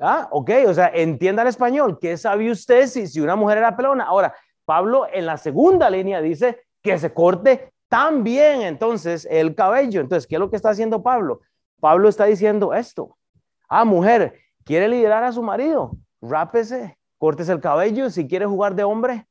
Ah, ok, o sea, entienda el español. ¿Qué sabe usted si, si una mujer era pelona? Ahora, Pablo en la segunda línea dice que se corte también entonces el cabello. Entonces, ¿qué es lo que está haciendo Pablo? Pablo está diciendo esto. Ah, mujer, quiere liderar a su marido, rápese, cortes el cabello. Si quiere jugar de hombre,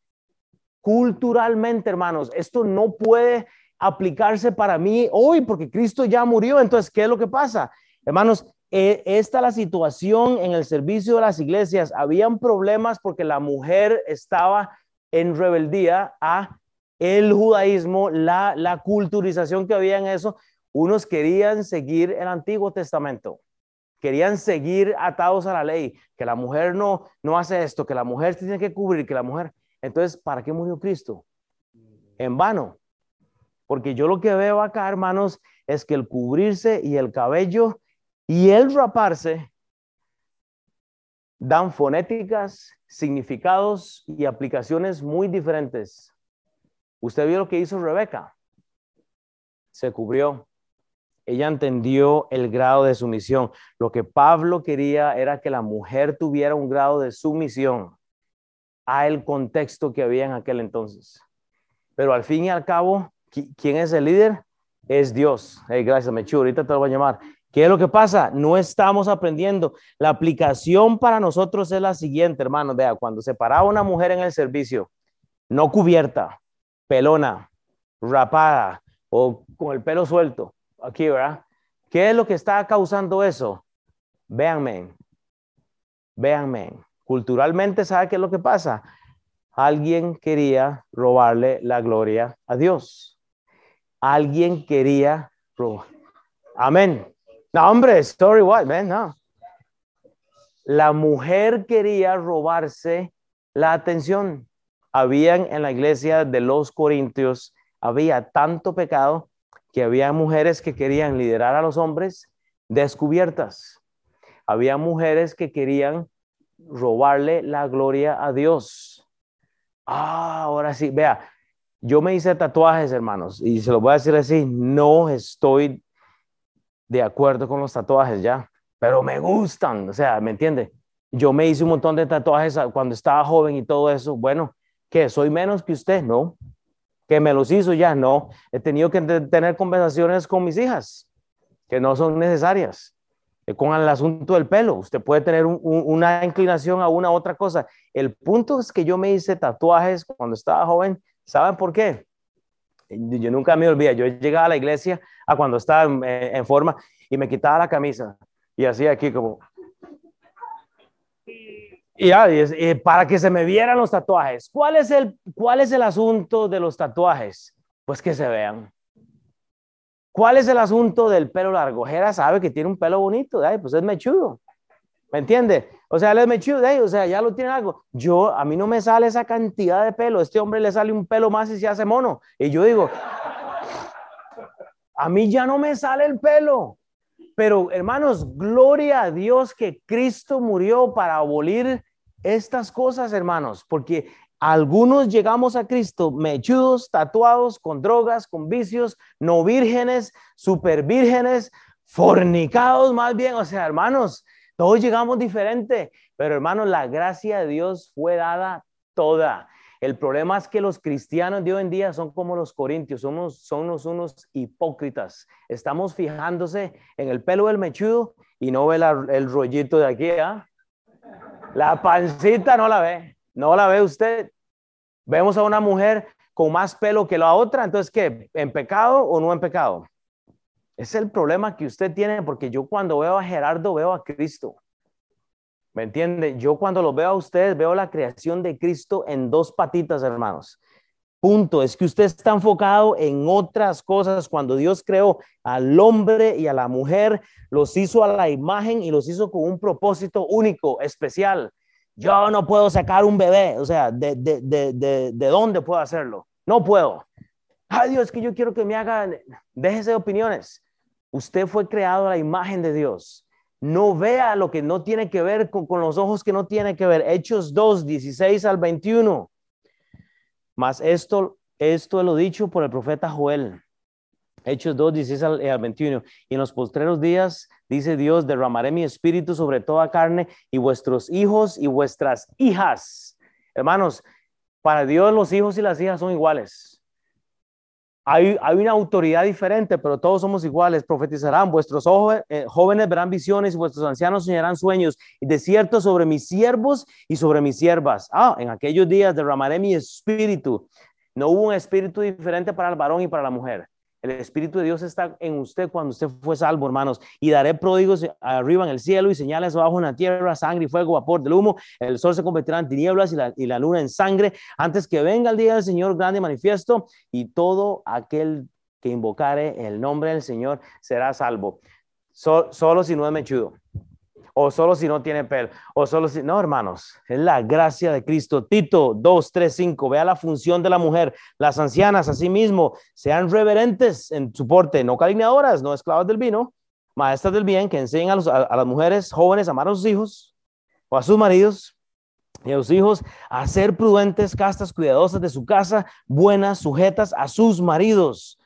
culturalmente, hermanos, esto no puede aplicarse para mí hoy porque Cristo ya murió. Entonces, ¿qué es lo que pasa? Hermanos, eh, esta la situación en el servicio de las iglesias. Habían problemas porque la mujer estaba en rebeldía a el judaísmo, la, la culturización que había en eso. Unos querían seguir el Antiguo Testamento, querían seguir atados a la ley, que la mujer no, no hace esto, que la mujer tiene que cubrir, que la mujer... Entonces, ¿para qué murió Cristo? En vano. Porque yo lo que veo acá, hermanos, es que el cubrirse y el cabello y el raparse dan fonéticas, significados y aplicaciones muy diferentes. Usted vio lo que hizo Rebeca. Se cubrió. Ella entendió el grado de sumisión. Lo que Pablo quería era que la mujer tuviera un grado de sumisión a el contexto que había en aquel entonces. Pero al fin y al cabo, ¿quién es el líder? Es Dios. Hey, gracias, Mechu. Ahorita te lo voy a llamar. ¿Qué es lo que pasa? No estamos aprendiendo. La aplicación para nosotros es la siguiente, hermano. Vea, cuando se paraba una mujer en el servicio, no cubierta, pelona, rapada o con el pelo suelto, aquí, ¿verdad? ¿Qué es lo que está causando eso? Véanme, véanme. Culturalmente, ¿sabe qué es lo que pasa? Alguien quería robarle la gloria a Dios. Alguien quería robar. Amén. No, hombre, story what, man, no. La mujer quería robarse la atención. Habían en la iglesia de los Corintios, había tanto pecado que había mujeres que querían liderar a los hombres descubiertas. Había mujeres que querían robarle la gloria a Dios. Ah, ahora sí, vea, yo me hice tatuajes, hermanos, y se lo voy a decir así, no estoy de acuerdo con los tatuajes ya, pero me gustan, o sea, ¿me entiende? Yo me hice un montón de tatuajes cuando estaba joven y todo eso. Bueno, ¿qué? ¿Soy menos que usted? No. ¿Que me los hizo ya? No. He tenido que tener conversaciones con mis hijas que no son necesarias. Eh, con el asunto del pelo. Usted puede tener una inclinación a una u otra cosa. El punto es que yo me hice tatuajes cuando estaba joven. ¿Saben por qué? Yo nunca me olvidé. Yo llegaba a la iglesia a cuando estaba en, forma y me quitaba la camisa y hacía aquí como... Y ya, para que se me vieran los tatuajes. ¿Cuál es, el, ¿Cuál es el asunto de los tatuajes? Pues que se vean. ¿Cuál es el asunto del pelo largo? Jera sabe que tiene un pelo bonito, ay, pues es mechudo. ¿Me entiende? O sea, él es mechudo, o sea, ya lo tiene algo. Yo, a mí no me sale esa cantidad de pelo. Este hombre le sale un pelo más y se hace mono. Y yo digo, a mí ya no me sale el pelo. Pero hermanos, gloria a Dios que Cristo murió para abolir estas cosas, hermanos, porque algunos llegamos a Cristo mechudos, tatuados, con drogas, con vicios, no vírgenes, super vírgenes, fornicados más bien. O sea, hermanos, todos llegamos diferente, pero hermanos, la gracia de Dios fue dada toda. El problema es que los cristianos de hoy en día son como los corintios, somos, unos hipócritas. Estamos fijándose en el pelo del mechudo y no ve el rollito de aquí, ¿ah? La pancita no la ve. ¿No la ve usted? Vemos a una mujer con más pelo que la otra, entonces, ¿qué? ¿En pecado o no en pecado? Es el problema que usted tiene, porque yo cuando veo a Gerardo veo a Cristo. ¿Me entiende? Yo cuando lo veo a ustedes, veo la creación de Cristo en dos patitas, hermanos. Punto. Es que usted está enfocado en otras cosas. Cuando Dios creó al hombre y a la mujer, los hizo a la imagen y los hizo con un propósito único, especial. Yo no puedo sacar un bebé. O sea, ¿de, de, de, de dónde puedo hacerlo? No puedo. Ay, Dios, que yo quiero que me hagan. Déjese de opiniones. Usted fue creado a la imagen de Dios no vea lo que no tiene que ver con, los ojos que no tiene que ver. Hechos 2, 16 al 21. Más esto, esto lo dicho por el profeta Joel. Hechos 2, 16 al, 21. Y en los postreros días, dice Dios, derramaré mi espíritu sobre toda carne y vuestros hijos y vuestras hijas. Hermanos, para Dios los hijos y las hijas son iguales. Hay, una autoridad diferente, pero todos somos iguales. Profetizarán, vuestros eh, jóvenes verán visiones y vuestros ancianos soñarán sueños. Y de cierto sobre mis siervos y sobre mis siervas. Ah, en aquellos días derramaré mi espíritu. No hubo un espíritu diferente para el varón y para la mujer. El Espíritu de Dios está en usted cuando usted fue salvo, hermanos. Y daré pródigos arriba en el cielo y señales abajo en la tierra, sangre y fuego, vapor del humo. El sol se convertirá en tinieblas y la, y la luna en sangre antes que venga el día del Señor grande y manifiesto. Y todo aquel que invocare el nombre del Señor será salvo. solo si no es mechudo o solo si no tiene pelo, o solo si, no, hermanos, es la gracia de Cristo. Tito 2, 3, 5, vea la función de la mujer. Las ancianas, asimismo, sean reverentes en su porte, no calinadoras, no esclavas del vino, maestras del bien, que enseñen a, a, las mujeres jóvenes a amar a sus hijos o a sus maridos y a sus hijos a ser prudentes, castas, cuidadosas de su casa, buenas, sujetas a sus maridos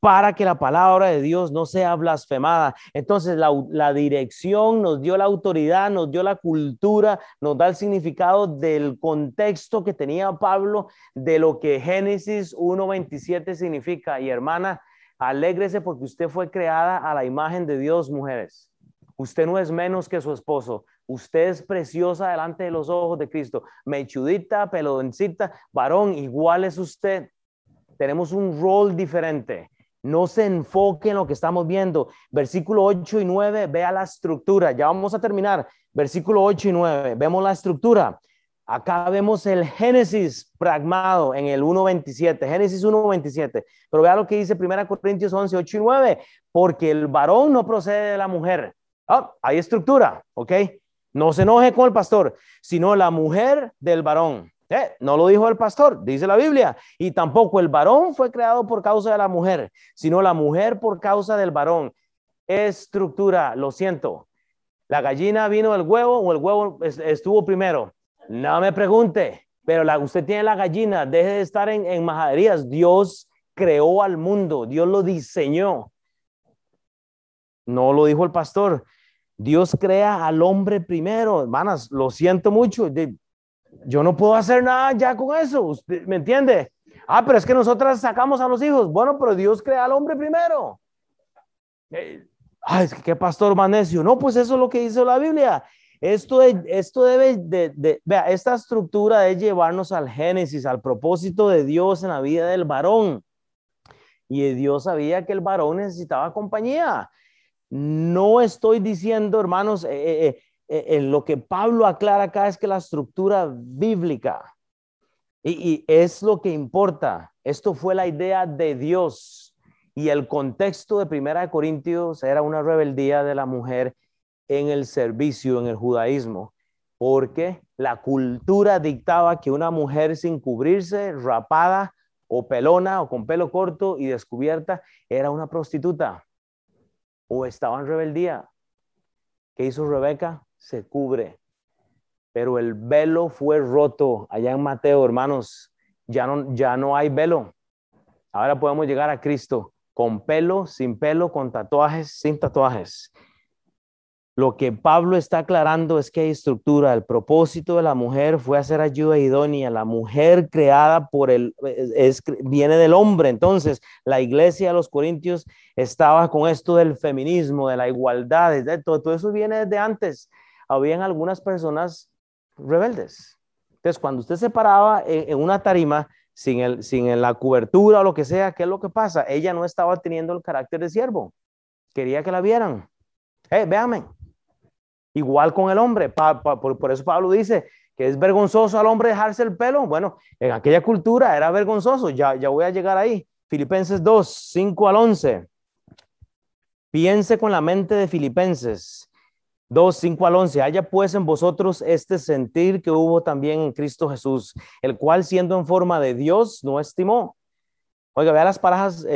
para que la palabra de Dios no sea blasfemada. Entonces la, dirección nos dio la autoridad, nos dio la cultura, nos da el significado del contexto que tenía Pablo de lo que Génesis 1.27 significa. Y hermana, alégrese porque usted fue creada a la imagen de Dios, mujeres. Usted no es menos que su esposo. Usted es preciosa delante de los ojos de Cristo. Mechudita, peloncita, varón, igual es usted. Tenemos un rol diferente. No se enfoque en lo que estamos viendo. Versículo 8 y 9, vea la estructura. Ya vamos a terminar. Versículo 8 y 9, vemos la estructura. Acá vemos el Génesis pragmado en el 1.27, Génesis 1.27. Pero vea lo que dice 1 Corintios 11, 8 y 9. Porque el varón no procede de la mujer. Ah, hay estructura, ¿ok? No se enoje con el pastor, sino la mujer del varón. Eh, no lo dijo el pastor, dice la Biblia. Y tampoco el varón fue creado por causa de la mujer, sino la mujer por causa del varón. Estructura, lo siento. ¿La gallina vino del huevo o el huevo estuvo primero? No me pregunte, pero usted tiene la gallina, deje de estar en, en majaderías. Dios creó al mundo, Dios lo diseñó. No lo dijo el pastor. Dios crea al hombre primero. Hermanas, lo siento mucho yo no puedo hacer nada ya con eso, ¿usted me entiende? Ah, pero es que nosotras sacamos a los hijos. Bueno, pero Dios crea al hombre primero. Eh, ay, es que qué pastor más No, pues eso es lo que dice la Biblia. Esto, esto debe de, vea, esta estructura de llevarnos al Génesis, al propósito de Dios en la vida del varón. Y Dios sabía que el varón necesitaba compañía. No estoy diciendo, hermanos, eh, eh, eh eh, lo que Pablo aclara acá es que la estructura bíblica, y, es lo que importa, esto fue la idea de Dios y el contexto de Primera de Corintios era una rebeldía de la mujer en el servicio, en el judaísmo, porque la cultura dictaba que una mujer sin cubrirse, rapada o pelona o con pelo corto y descubierta, era una prostituta o estaba en rebeldía. ¿Qué hizo Rebeca? Se cubre. Pero el velo fue roto allá en Mateo, hermanos. Ya no, ya no hay velo. Ahora podemos llegar a Cristo con pelo, sin pelo, con tatuajes, sin tatuajes. Lo que Pablo está aclarando es que hay estructura. El propósito de la mujer fue hacer ayuda idónea. La mujer creada por el, es, viene del hombre. Entonces, la iglesia de los Corintios estaba con esto del feminismo, de la igualdad, de todo, todo eso viene desde antes habían algunas personas rebeldes. Entonces, cuando usted se paraba en, una tarima sin, el, sin la cobertura o lo que sea, ¿qué es lo que pasa? Ella no estaba teniendo el carácter de siervo. Quería que la vieran. Eh, véanme. Igual con el hombre. por, eso Pablo dice que es vergonzoso al hombre dejarse el pelo. Bueno, en aquella cultura era vergonzoso. Ya, ya voy a llegar ahí. Filipenses 2, 5 al 11. Piense con la mente de Filipenses 2, 5 al 11. Haya pues en vosotros este sentir que hubo también en Cristo Jesús, el cual siendo en forma de Dios no estimó. Oiga, vea las palabras,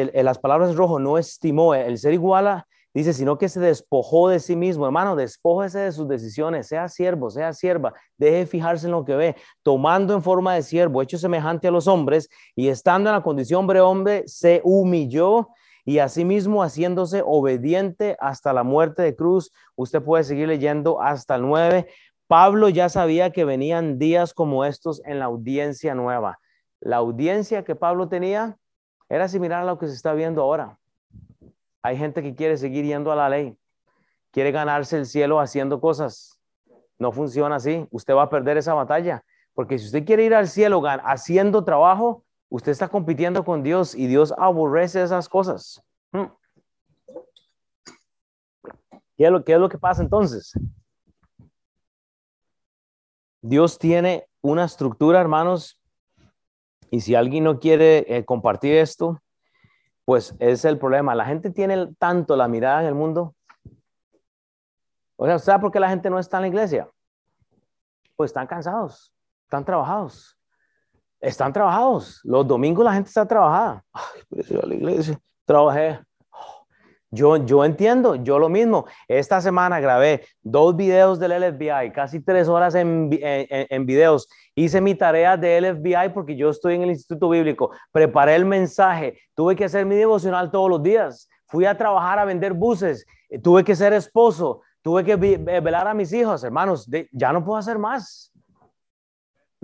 palabras rojo, no estimó. El ser igual a, dice, sino que se despojó de sí mismo. Hermano, despójese de sus decisiones, sea siervo, sea sierva, deje fijarse en lo que ve, tomando en forma de siervo, hecho semejante a los hombres, y estando en la condición hombre-hombre, se humilló y asimismo haciéndose obediente hasta la muerte de cruz. Usted puede seguir leyendo hasta el 9. Pablo ya sabía que venían días como estos en la audiencia nueva. La audiencia que Pablo tenía era similar a lo que se está viendo ahora. Hay gente que quiere seguir yendo a la ley, quiere ganarse el cielo haciendo cosas. No funciona así. Usted va a perder esa batalla. Porque si usted quiere ir al cielo haciendo trabajo, Usted está compitiendo con Dios y Dios aborrece esas cosas. Hmm. ¿Qué es lo, qué es lo que pasa entonces? Dios tiene una estructura, hermanos, y si alguien no quiere eh, compartir esto, pues es el problema. La gente tiene tanto la mirada en el mundo. O sea, ¿sabe por qué la gente no está en la iglesia? Pues están cansados, están trabajados. Están trabajados. Los domingos la gente está trabajada. Ay, a la iglesia. Trabajé. Yo, yo entiendo, yo lo mismo. Esta semana grabé dos videos del LFBI, casi tres horas en, en, en, videos. Hice mi tarea de LFBI porque yo estoy en el Instituto Bíblico. Preparé el mensaje. Tuve que hacer mi devocional todos los días. Fui a trabajar a vender buses. Tuve que ser esposo. Tuve que velar a mis hijos. Hermanos, ya no puedo hacer más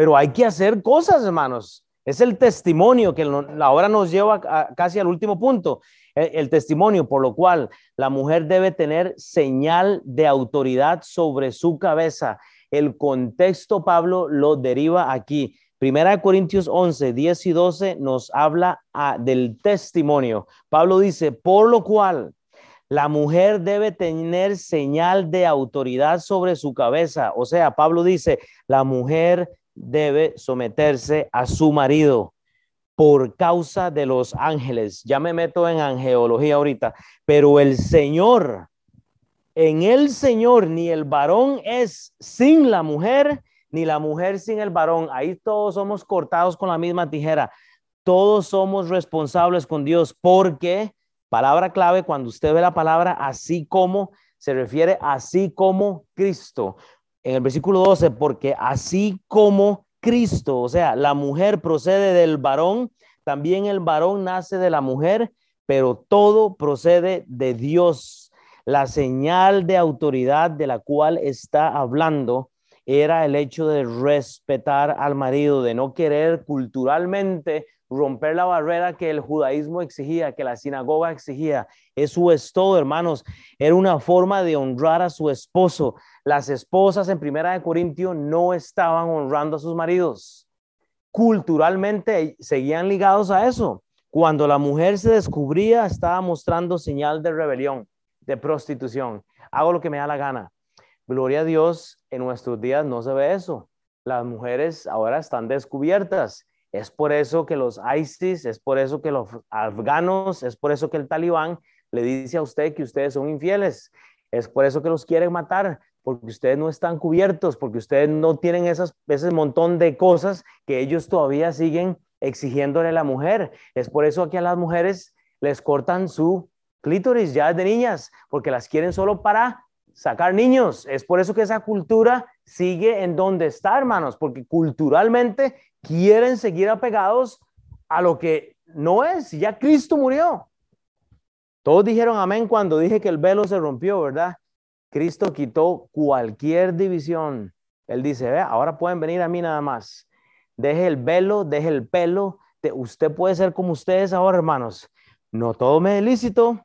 pero hay que hacer cosas, hermanos. Es el testimonio que ahora nos lleva casi al último punto, el, el, testimonio por lo cual la mujer debe tener señal de autoridad sobre su cabeza. El contexto, Pablo, lo deriva aquí. Primera de Corintios 11, 10 y 12 nos habla ah, del testimonio. Pablo dice, por lo cual la mujer debe tener señal de autoridad sobre su cabeza. O sea, Pablo dice, la mujer debe someterse a su marido por causa de los ángeles. Ya me meto en angeología ahorita, pero el Señor, en el Señor, ni el varón es sin la mujer, ni la mujer sin el varón. Ahí todos somos cortados con la misma tijera. Todos somos responsables con Dios porque, palabra clave, cuando usted ve la palabra así como, se refiere así como Cristo en el versículo 12, porque así como Cristo, o sea, la mujer procede del varón, también el varón nace de la mujer, pero todo procede de Dios. La señal de autoridad de la cual está hablando era el hecho de respetar al marido, de no querer culturalmente romper la barrera que el judaísmo exigía, que la sinagoga exigía. Eso es todo, hermanos. Era una forma de honrar a su esposo. Las esposas en Primera de Corintios no estaban honrando a sus maridos. Culturalmente seguían ligados a eso. Cuando la mujer se descubría, estaba mostrando señal de rebelión, de prostitución. Hago lo que me da la gana. Gloria a Dios, en nuestros días no se ve eso. Las mujeres ahora están descubiertas es por eso que los ISIS, es por eso que los afganos, es por eso que el talibán le dice a usted que ustedes son infieles. Es por eso que los quieren matar, porque ustedes no están cubiertos, porque ustedes no tienen esas, ese montón de cosas que ellos todavía siguen exigiéndole a la mujer. Es por eso que a las mujeres les cortan su clítoris ya de niñas, porque las quieren solo para sacar niños. Es por eso que esa cultura sigue en donde está, hermanos, porque culturalmente quieren seguir apegados a lo que no es, ya Cristo murió. Todos dijeron amén cuando dije que el velo se rompió, ¿verdad? Cristo quitó cualquier división. Él dice, vea, ahora pueden venir a mí nada más. Deje el velo, deje el pelo. usted puede ser como ustedes ahora, hermanos. No todo me es lícito.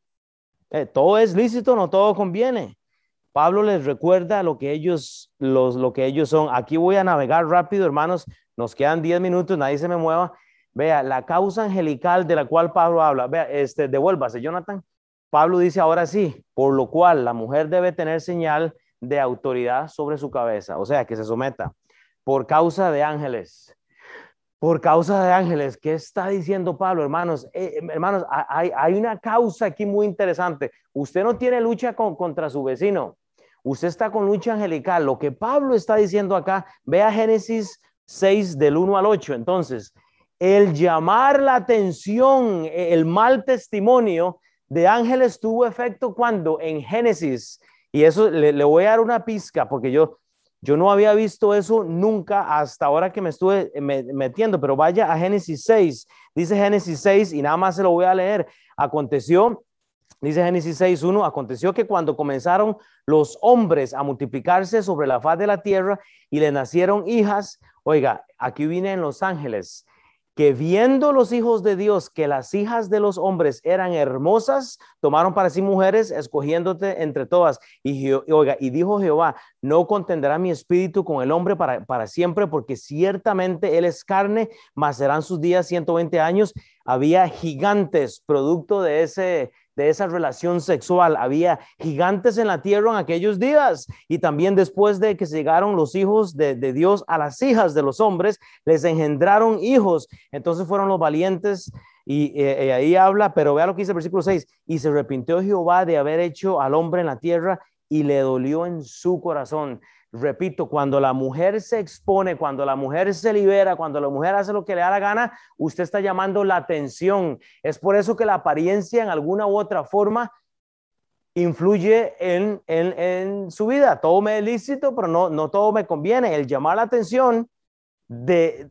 Eh, todo es lícito, no todo conviene. Pablo les recuerda lo que ellos, los, lo que ellos son. Aquí voy a navegar rápido, hermanos. Nos quedan 10 minutos, nadie se me mueva. Vea, la causa angelical de la cual Pablo habla. Vea, este, devuélvase, Jonathan. Pablo dice ahora sí, por lo cual la mujer debe tener señal de autoridad sobre su cabeza, o sea, que se someta por causa de ángeles. Por causa de ángeles, ¿qué está diciendo Pablo, hermanos? Eh, hermanos, hay, una causa aquí muy interesante. Usted no tiene lucha contra su vecino, usted está con lucha angelical. Lo que Pablo está diciendo acá, vea Génesis 6 del 1 al 8. Entonces, el llamar la atención, el mal testimonio de ángeles tuvo efecto cuando en Génesis, y eso le, voy a dar una pizca porque yo, yo no había visto eso nunca hasta ahora que me estuve metiendo, pero vaya a Génesis 6, dice Génesis 6 y nada más se lo voy a leer. Aconteció, dice Génesis 6, 1, aconteció que cuando comenzaron los hombres a multiplicarse sobre la faz de la tierra y le nacieron hijas, oiga, aquí vienen los ángeles que viendo los hijos de Dios que las hijas de los hombres eran hermosas, tomaron para sí mujeres, escogiéndote entre todas. Y, oiga, y dijo Jehová, no contendrá mi espíritu con el hombre para, para siempre, porque ciertamente él es carne, mas serán sus días 120 años. Había gigantes, producto de ese de esa relación sexual. Había gigantes en la tierra en aquellos días y también después de que llegaron los hijos de, Dios a las hijas de los hombres, les engendraron hijos. Entonces fueron los valientes y, eh, ahí habla, pero vea lo que dice el versículo 6, y se arrepintió Jehová de haber hecho al hombre en la tierra y le dolió en su corazón. Repito, cuando la mujer se expone, cuando la mujer se libera, cuando la mujer hace lo que le da la gana, usted está llamando la atención. Es por eso que la apariencia en alguna u otra forma influye en, en, su vida. Todo me es lícito, pero no, no todo me conviene. El llamar la atención de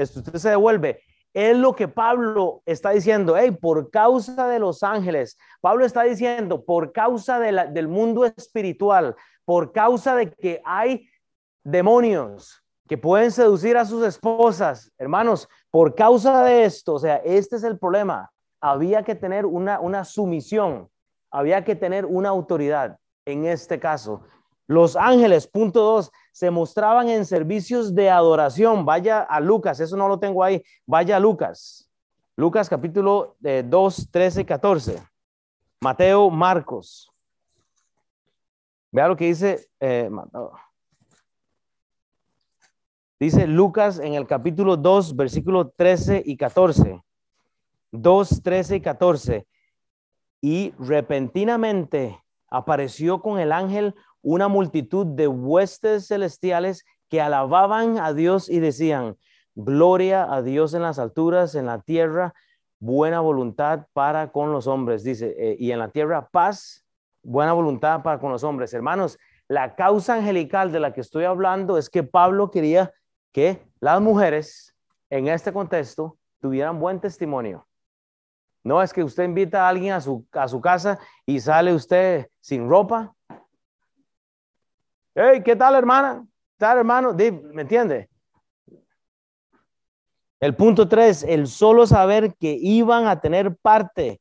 usted se devuelve. Es lo que Pablo está diciendo, hey, por causa de los ángeles, Pablo está diciendo, por causa del mundo espiritual, por causa de que hay demonios que pueden seducir a sus esposas. Hermanos, por causa de esto, o sea, este es el problema. Había que tener una, una sumisión, había que tener una autoridad en este caso. Los ángeles, punto dos, se mostraban en servicios de adoración. Vaya a Lucas, eso no lo tengo ahí. Vaya a Lucas. Lucas capítulo 2, 13, 14. Mateo, Marcos. Vea lo que dice, eh, dice Lucas en el capítulo 2, versículo 13 y 14. 2, 13 y 14. Y repentinamente apareció con el ángel una multitud de huestes celestiales que alababan a Dios y decían, gloria a Dios en las alturas, en la tierra, buena voluntad para con los hombres. Dice, eh, y en la tierra paz buena voluntad para con los hombres. Hermanos, la causa angelical de la que estoy hablando es que Pablo quería que las mujeres en este contexto tuvieran buen testimonio. No es que usted invita a alguien a su, a su casa y sale usted sin ropa. Hey, ¿qué tal, hermana? ¿Qué tal, hermano? ¿Me entiende? El punto tres, el solo saber que iban a tener parte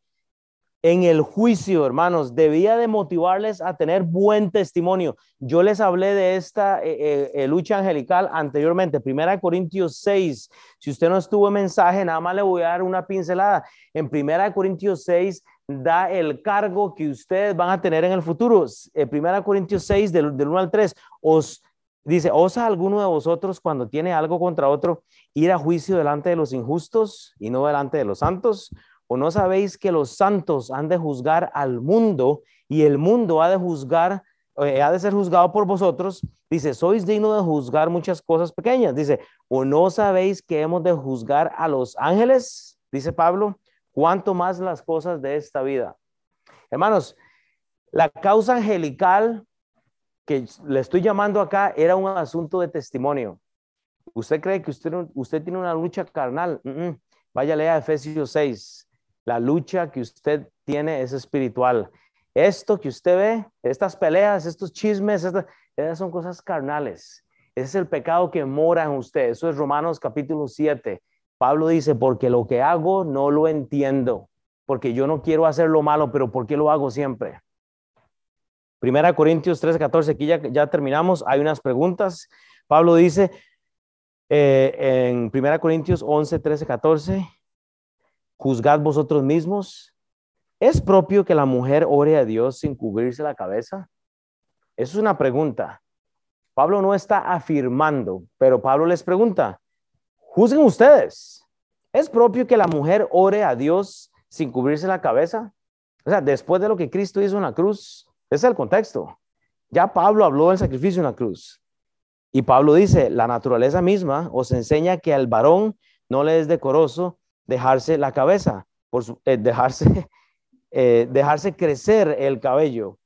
en el juicio, hermanos, debía de motivarles a tener buen testimonio. Yo les hablé de esta eh, eh, eh, lucha angelical anteriormente, Primera Corintios 6. Si usted no estuvo en mensaje, nada más le voy a dar una pincelada. En Primera Corintios 6 da el cargo que ustedes van a tener en el futuro. Primera Corintios 6, del, del 1 al 3, os dice, ¿osa alguno de vosotros cuando tiene algo contra otro ir a juicio delante de los injustos y no delante de los santos? ¿O no sabéis que los santos han de juzgar al mundo y el mundo ha de juzgar, eh, ha de ser juzgado por vosotros? Dice, sois digno de juzgar muchas cosas pequeñas. Dice, ¿o no sabéis que hemos de juzgar a los ángeles? Dice Pablo, ¿cuánto más las cosas de esta vida? Hermanos, la causa angelical que le estoy llamando acá era un asunto de testimonio. ¿Usted cree que usted, usted tiene una lucha carnal? Vaya a leer Efesios 6. La lucha que usted tiene es espiritual. Esto que usted ve, estas peleas, estos chismes, estas, son cosas carnales. Ese es el pecado que mora en usted. Eso es Romanos capítulo 7. Pablo dice, porque lo que hago no lo entiendo, porque yo no quiero hacer lo malo, pero ¿por qué lo hago siempre? Primera Corintios 13, 14, aquí ya, ya terminamos. Hay unas preguntas. Pablo dice eh, en Primera Corintios 11, 13, 14, juzgad vosotros mismos. ¿Es propio que la mujer ore a Dios sin cubrirse la cabeza? Eso es una pregunta. Pablo no está afirmando, pero Pablo les pregunta, juzguen ustedes, ¿es propio que la mujer ore a Dios sin cubrirse la cabeza? O sea, después de lo que Cristo hizo en la cruz, ese es el contexto. Ya Pablo habló del sacrificio en la cruz. Y Pablo dice, la naturaleza misma os enseña que al varón no le es decoroso dejarse la cabeza, por eh, dejarse, eh, dejarse crecer el cabello.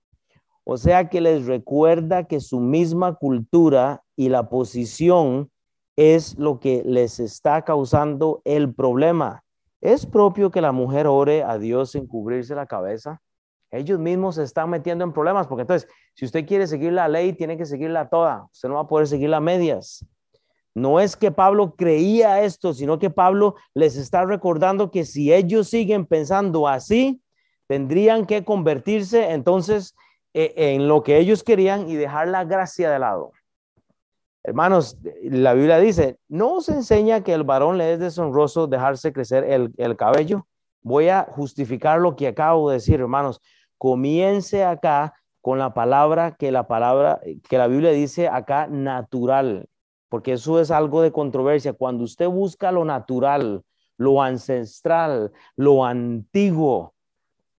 O sea que les recuerda que su misma cultura y la posición es lo que les está causando el problema. ¿Es propio que la mujer ore a Dios sin cubrirse la cabeza? Ellos mismos se están metiendo en problemas, porque entonces, si usted quiere seguir la ley, tiene que seguirla toda. Usted no va a poder seguirla a medias. No es que Pablo creía esto, sino que Pablo les está recordando que si ellos siguen pensando así, tendrían que convertirse entonces e, en lo que ellos querían y dejar la gracia de lado. Hermanos, la Biblia dice, no se enseña que el varón le es deshonroso dejarse crecer el, el cabello. Voy a justificar lo que acabo de decir, hermanos. Comience acá con la palabra que la palabra que la Biblia dice acá natural, porque eso es algo de controversia. Cuando usted busca lo natural, lo ancestral, lo antiguo,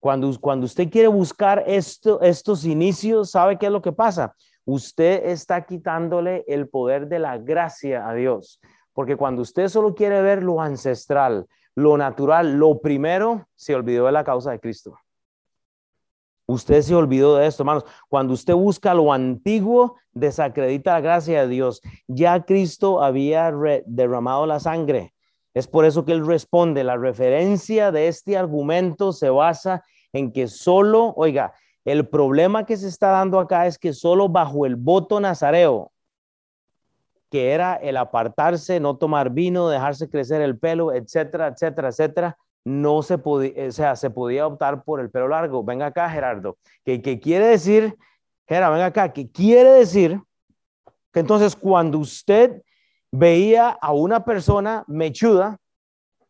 cuando, cuando usted quiere buscar esto, estos inicios, ¿sabe qué es lo que pasa? Usted está quitándole el poder de la gracia a Dios. Porque cuando usted solo quiere ver lo ancestral, lo natural, lo primero, se olvidó de la causa de Cristo. Usted se olvidó de esto, hermanos. Cuando usted busca lo antiguo, desacredita la gracia de Dios. Ya Cristo había derramado la sangre. Es por eso que él responde. La referencia de este argumento se basa en que solo, oiga, el problema que se está dando acá es que solo bajo el voto nazareo, que era el apartarse, no tomar vino, dejarse crecer el pelo, etcétera, etcétera, etcétera, no se podía, o sea, se podía optar por el pelo largo. Venga acá, Gerardo. ¿Qué, quiere decir? Gerardo, venga acá. ¿Qué quiere decir? Que entonces cuando usted veía a una persona mechuda,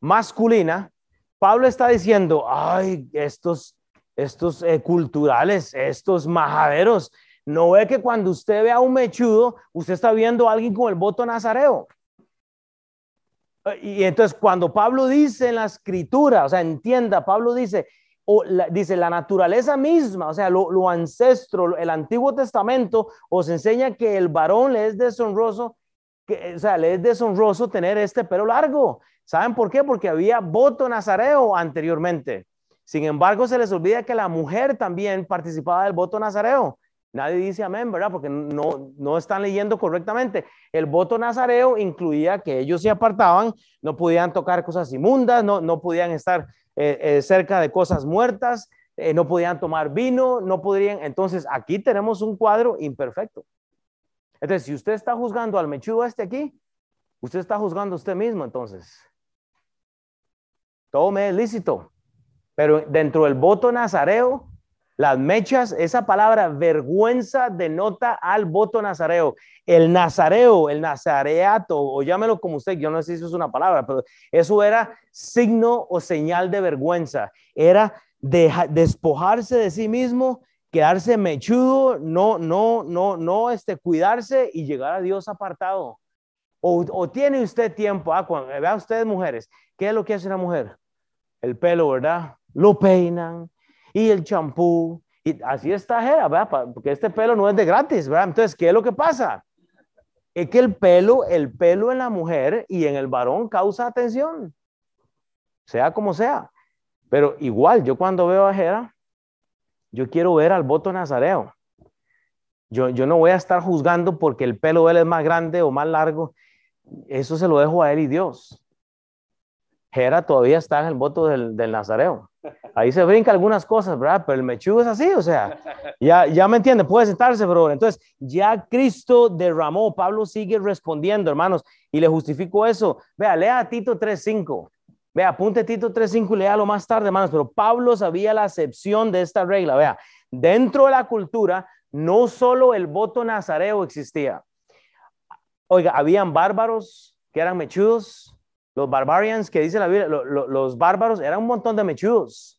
masculina, Pablo está diciendo, ay, estos, estos eh, culturales, estos majaderos, no ve que cuando usted ve a un mechudo, usted está viendo a alguien con el voto nazareo. Y entonces cuando Pablo dice en la escritura, o sea, entienda, Pablo dice, o dice la naturaleza misma, o sea, lo, ancestro, el Antiguo Testamento os enseña que el varón le es deshonroso, que, o sea, le es deshonroso tener este pelo largo. ¿Saben por qué? Porque había voto nazareo anteriormente. Sin embargo, se les olvida que la mujer también participaba del voto nazareo. Nadie dice amén, ¿verdad? Porque no, no están leyendo correctamente. El voto nazareo incluía que ellos se apartaban, no podían tocar cosas inmundas, no, no podían estar eh, eh, cerca de cosas muertas, eh, no podían tomar vino, no podrían. Entonces, aquí tenemos un cuadro imperfecto. Entonces, si usted está juzgando al mechudo este aquí, usted está juzgando a usted mismo, entonces. Todo me es lícito. Pero dentro del voto nazareo, las mechas, esa palabra vergüenza denota al voto nazareo. El nazareo, el nazareato, o llámelo como usted, yo no sé si eso es una palabra, pero eso era signo o señal de vergüenza. Era despojarse de sí mismo, quedarse mechudo, no, no, no, no, este, cuidarse y llegar a Dios apartado. O, tiene usted tiempo, ah, cuando, vea ustedes mujeres, ¿qué es lo que hace una mujer? El pelo, ¿verdad? Lo peinan, y el champú. Y así está Jera. Porque este pelo no es de gratis, ¿verdad? Entonces, ¿qué es lo que pasa? Es que el pelo, el pelo en la mujer y en el varón causa atención, sea como sea. Pero igual, yo cuando veo a Jera, yo quiero ver al voto nazareo. Yo, yo no voy a estar juzgando porque el pelo de él es más grande o más largo. Eso se lo dejo a él y Dios. Jera todavía está en el voto del, nazareo. Ahí se brinca algunas cosas, ¿verdad? Pero el mechudo es así, o sea, ya, ya me entiende, puede sentarse, bro. Entonces, ya Cristo derramó, Pablo sigue respondiendo, hermanos, y le justifico eso. Vea, lea Tito 3.5. Vea, apunte Tito 3.5 y léalo más tarde, hermanos, pero Pablo sabía la excepción de esta regla. Vea, dentro de la cultura, no solo el voto nazareo existía. Oiga, habían bárbaros que eran mechudos, los barbarians que dice la Biblia, los bárbaros eran un montón de mechudos.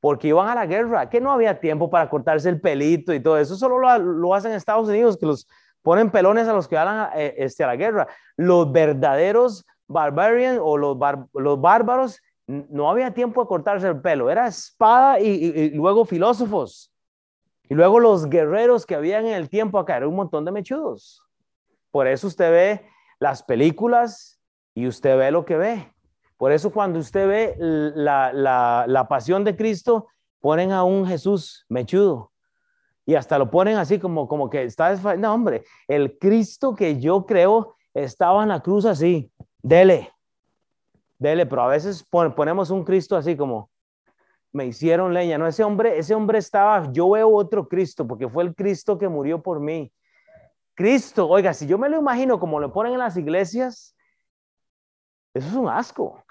porque iban a la guerra, que no había tiempo para cortarse el pelito y todo eso, solo lo, hacen en Estados Unidos, que los ponen pelones a los que van a, eh, este, a la guerra. Los verdaderos barbarians o los, los bárbaros, no había tiempo de cortarse el pelo, era espada y, luego filósofos. Y luego los guerreros que habían en el tiempo acá, era un montón de mechudos. Por eso usted ve las películas y usted ve lo que ve. Por eso cuando usted ve la, la, la pasión de Cristo, ponen a un Jesús mechudo. Y hasta lo ponen así como, como que está... No, hombre, el Cristo que yo creo estaba en la cruz así. Dele, dele, pero a veces ponemos un Cristo así como, me hicieron leña. No, ese hombre, ese hombre estaba, yo veo otro Cristo, porque fue el Cristo que murió por mí. Cristo, oiga, si yo me lo imagino como lo ponen en las iglesias, eso es un asco.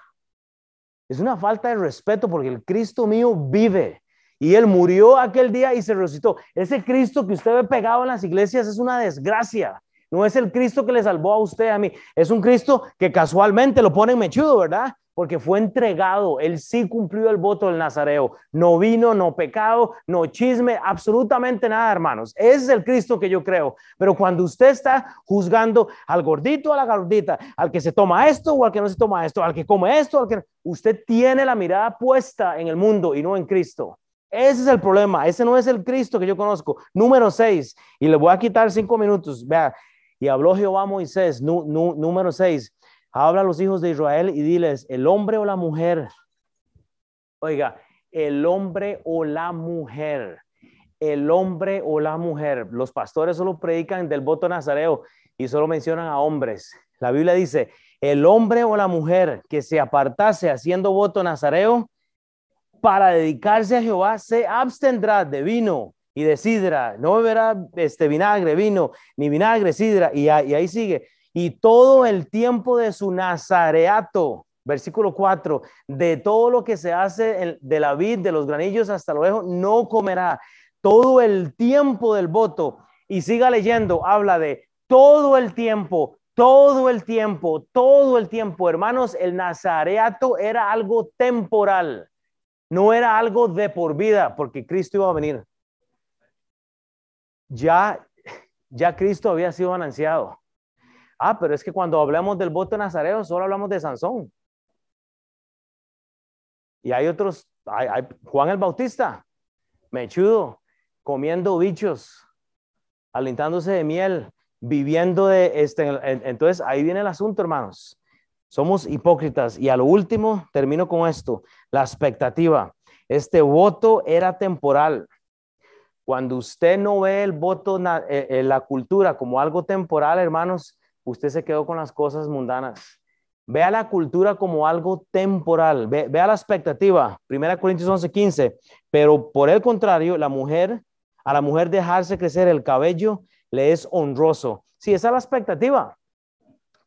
Es una falta de respeto porque el Cristo mío vive y él murió aquel día y se resucitó. Ese Cristo que usted ve pegado en las iglesias es una desgracia. No es el Cristo que le salvó a usted a mí. Es un Cristo que casualmente lo ponen mechudo, ¿verdad? Porque fue entregado. Él sí cumplió el voto del Nazareo. No vino, no pecado, no chisme, absolutamente nada, hermanos. Ese es el Cristo que yo creo. Pero cuando usted está juzgando al gordito, a la gordita, al que se toma esto o al que no se toma esto, al que come esto, al que usted tiene la mirada puesta en el mundo y no en Cristo. Ese es el problema. Ese no es el Cristo que yo conozco. Número seis. Y le voy a quitar cinco minutos. Vea. Y habló Jehová a Moisés. número seis Habla a los hijos de Israel y diles, el hombre o la mujer. Oiga, el hombre o la mujer. El hombre o la mujer. Los pastores solo predican del voto nazareo y solo mencionan a hombres. La Biblia dice, el hombre o la mujer que se apartase haciendo voto nazareo para dedicarse a Jehová se abstendrá de vino y de sidra, no beberá este vinagre, vino, ni vinagre, sidra, y, y ahí sigue, y todo el tiempo de su nazareato, versículo 4, de todo lo que se hace de la vid, de los granillos hasta lo lejos, no comerá. Todo el tiempo del voto. Y siga leyendo, habla de todo el tiempo, todo el tiempo, todo el tiempo. Hermanos, el nazareato era algo temporal, no era algo de por vida, porque Cristo iba a venir. Ya, ya Cristo había sido anunciado. Ah, pero es que cuando hablamos del voto nazareo, solo hablamos de Sansón. Y hay otros, hay, Juan el Bautista, mechudo, comiendo bichos, alentándose de miel, viviendo de este. Entonces ahí viene el asunto, hermanos. Somos hipócritas. Y a lo último, termino con esto: la expectativa. Este voto era temporal. Cuando usted no ve el voto, eh, eh, la cultura como algo temporal, hermanos, usted se quedó con las cosas mundanas. Vea la cultura como algo temporal, vea la expectativa. 1 Corintios 11, 15. Pero por el contrario, la mujer, a la mujer dejarse crecer el cabello le es honroso. Sí, esa es la expectativa.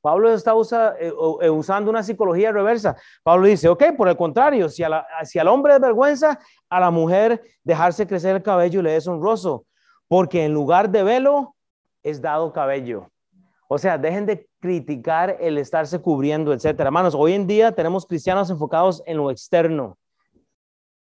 Pablo está eh, eh, usando una psicología reversa. Pablo dice, ok, por el contrario, si, si al hombre es vergüenza, a la mujer dejarse crecer el cabello le es honroso, porque en lugar de velo es dado cabello. O sea, dejen de criticar el estarse cubriendo, etcétera. Hermanos, hoy en día tenemos cristianos enfocados en lo externo.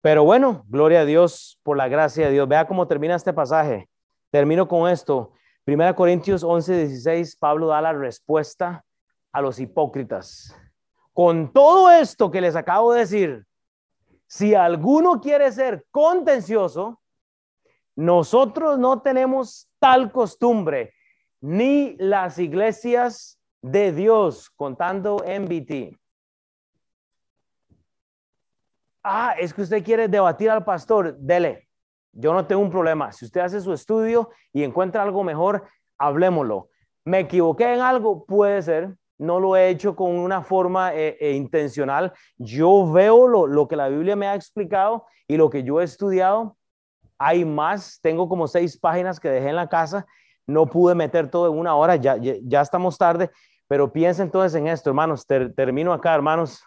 Pero bueno, gloria a Dios por la gracia de Dios. Vea cómo termina este pasaje. Termino con esto. Primera Corintios 11, 16, Pablo da la respuesta a los hipócritas. Con todo esto que les acabo de decir, si alguno quiere ser contencioso, nosotros no tenemos tal costumbre ni las iglesias de Dios, contando MBT. Ah, es que usted quiere debatir al pastor, dele. Yo no tengo un problema. Si usted hace su estudio y encuentra algo mejor, hablemoslo. ¿Me equivoqué en algo? Puede ser. No lo he hecho con una forma eh, eh, intencional. Yo veo lo, lo que la Biblia me ha explicado y lo que yo he estudiado. Hay más. Tengo como seis páginas que dejé en la casa no pude meter todo en una hora, ya, ya, estamos tarde, pero piensen entonces en esto, hermanos, termino acá, hermanos.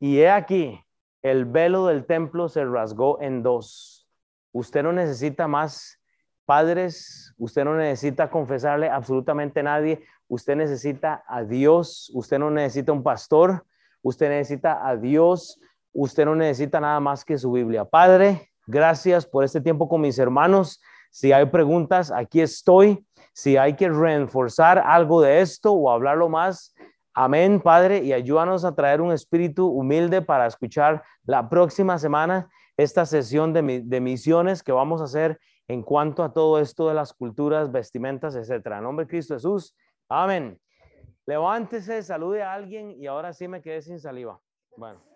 Y he aquí, el velo del templo se rasgó en dos. Usted no necesita más padres, usted no necesita confesarle absolutamente a nadie, usted necesita a Dios, usted no necesita un pastor, usted necesita a Dios usted no necesita nada más que su Biblia. Padre, gracias por este tiempo con mis hermanos. Si hay preguntas, aquí estoy. Si hay que reforzar algo de esto o hablarlo más, amén, Padre, y ayúdanos a traer un espíritu humilde para escuchar la próxima semana esta sesión de, misiones que vamos a hacer en cuanto a todo esto de las culturas, vestimentas, etcétera. En nombre de Cristo Jesús. Amén. Levántese, salude a alguien y ahora sí me quedé sin saliva. Bueno.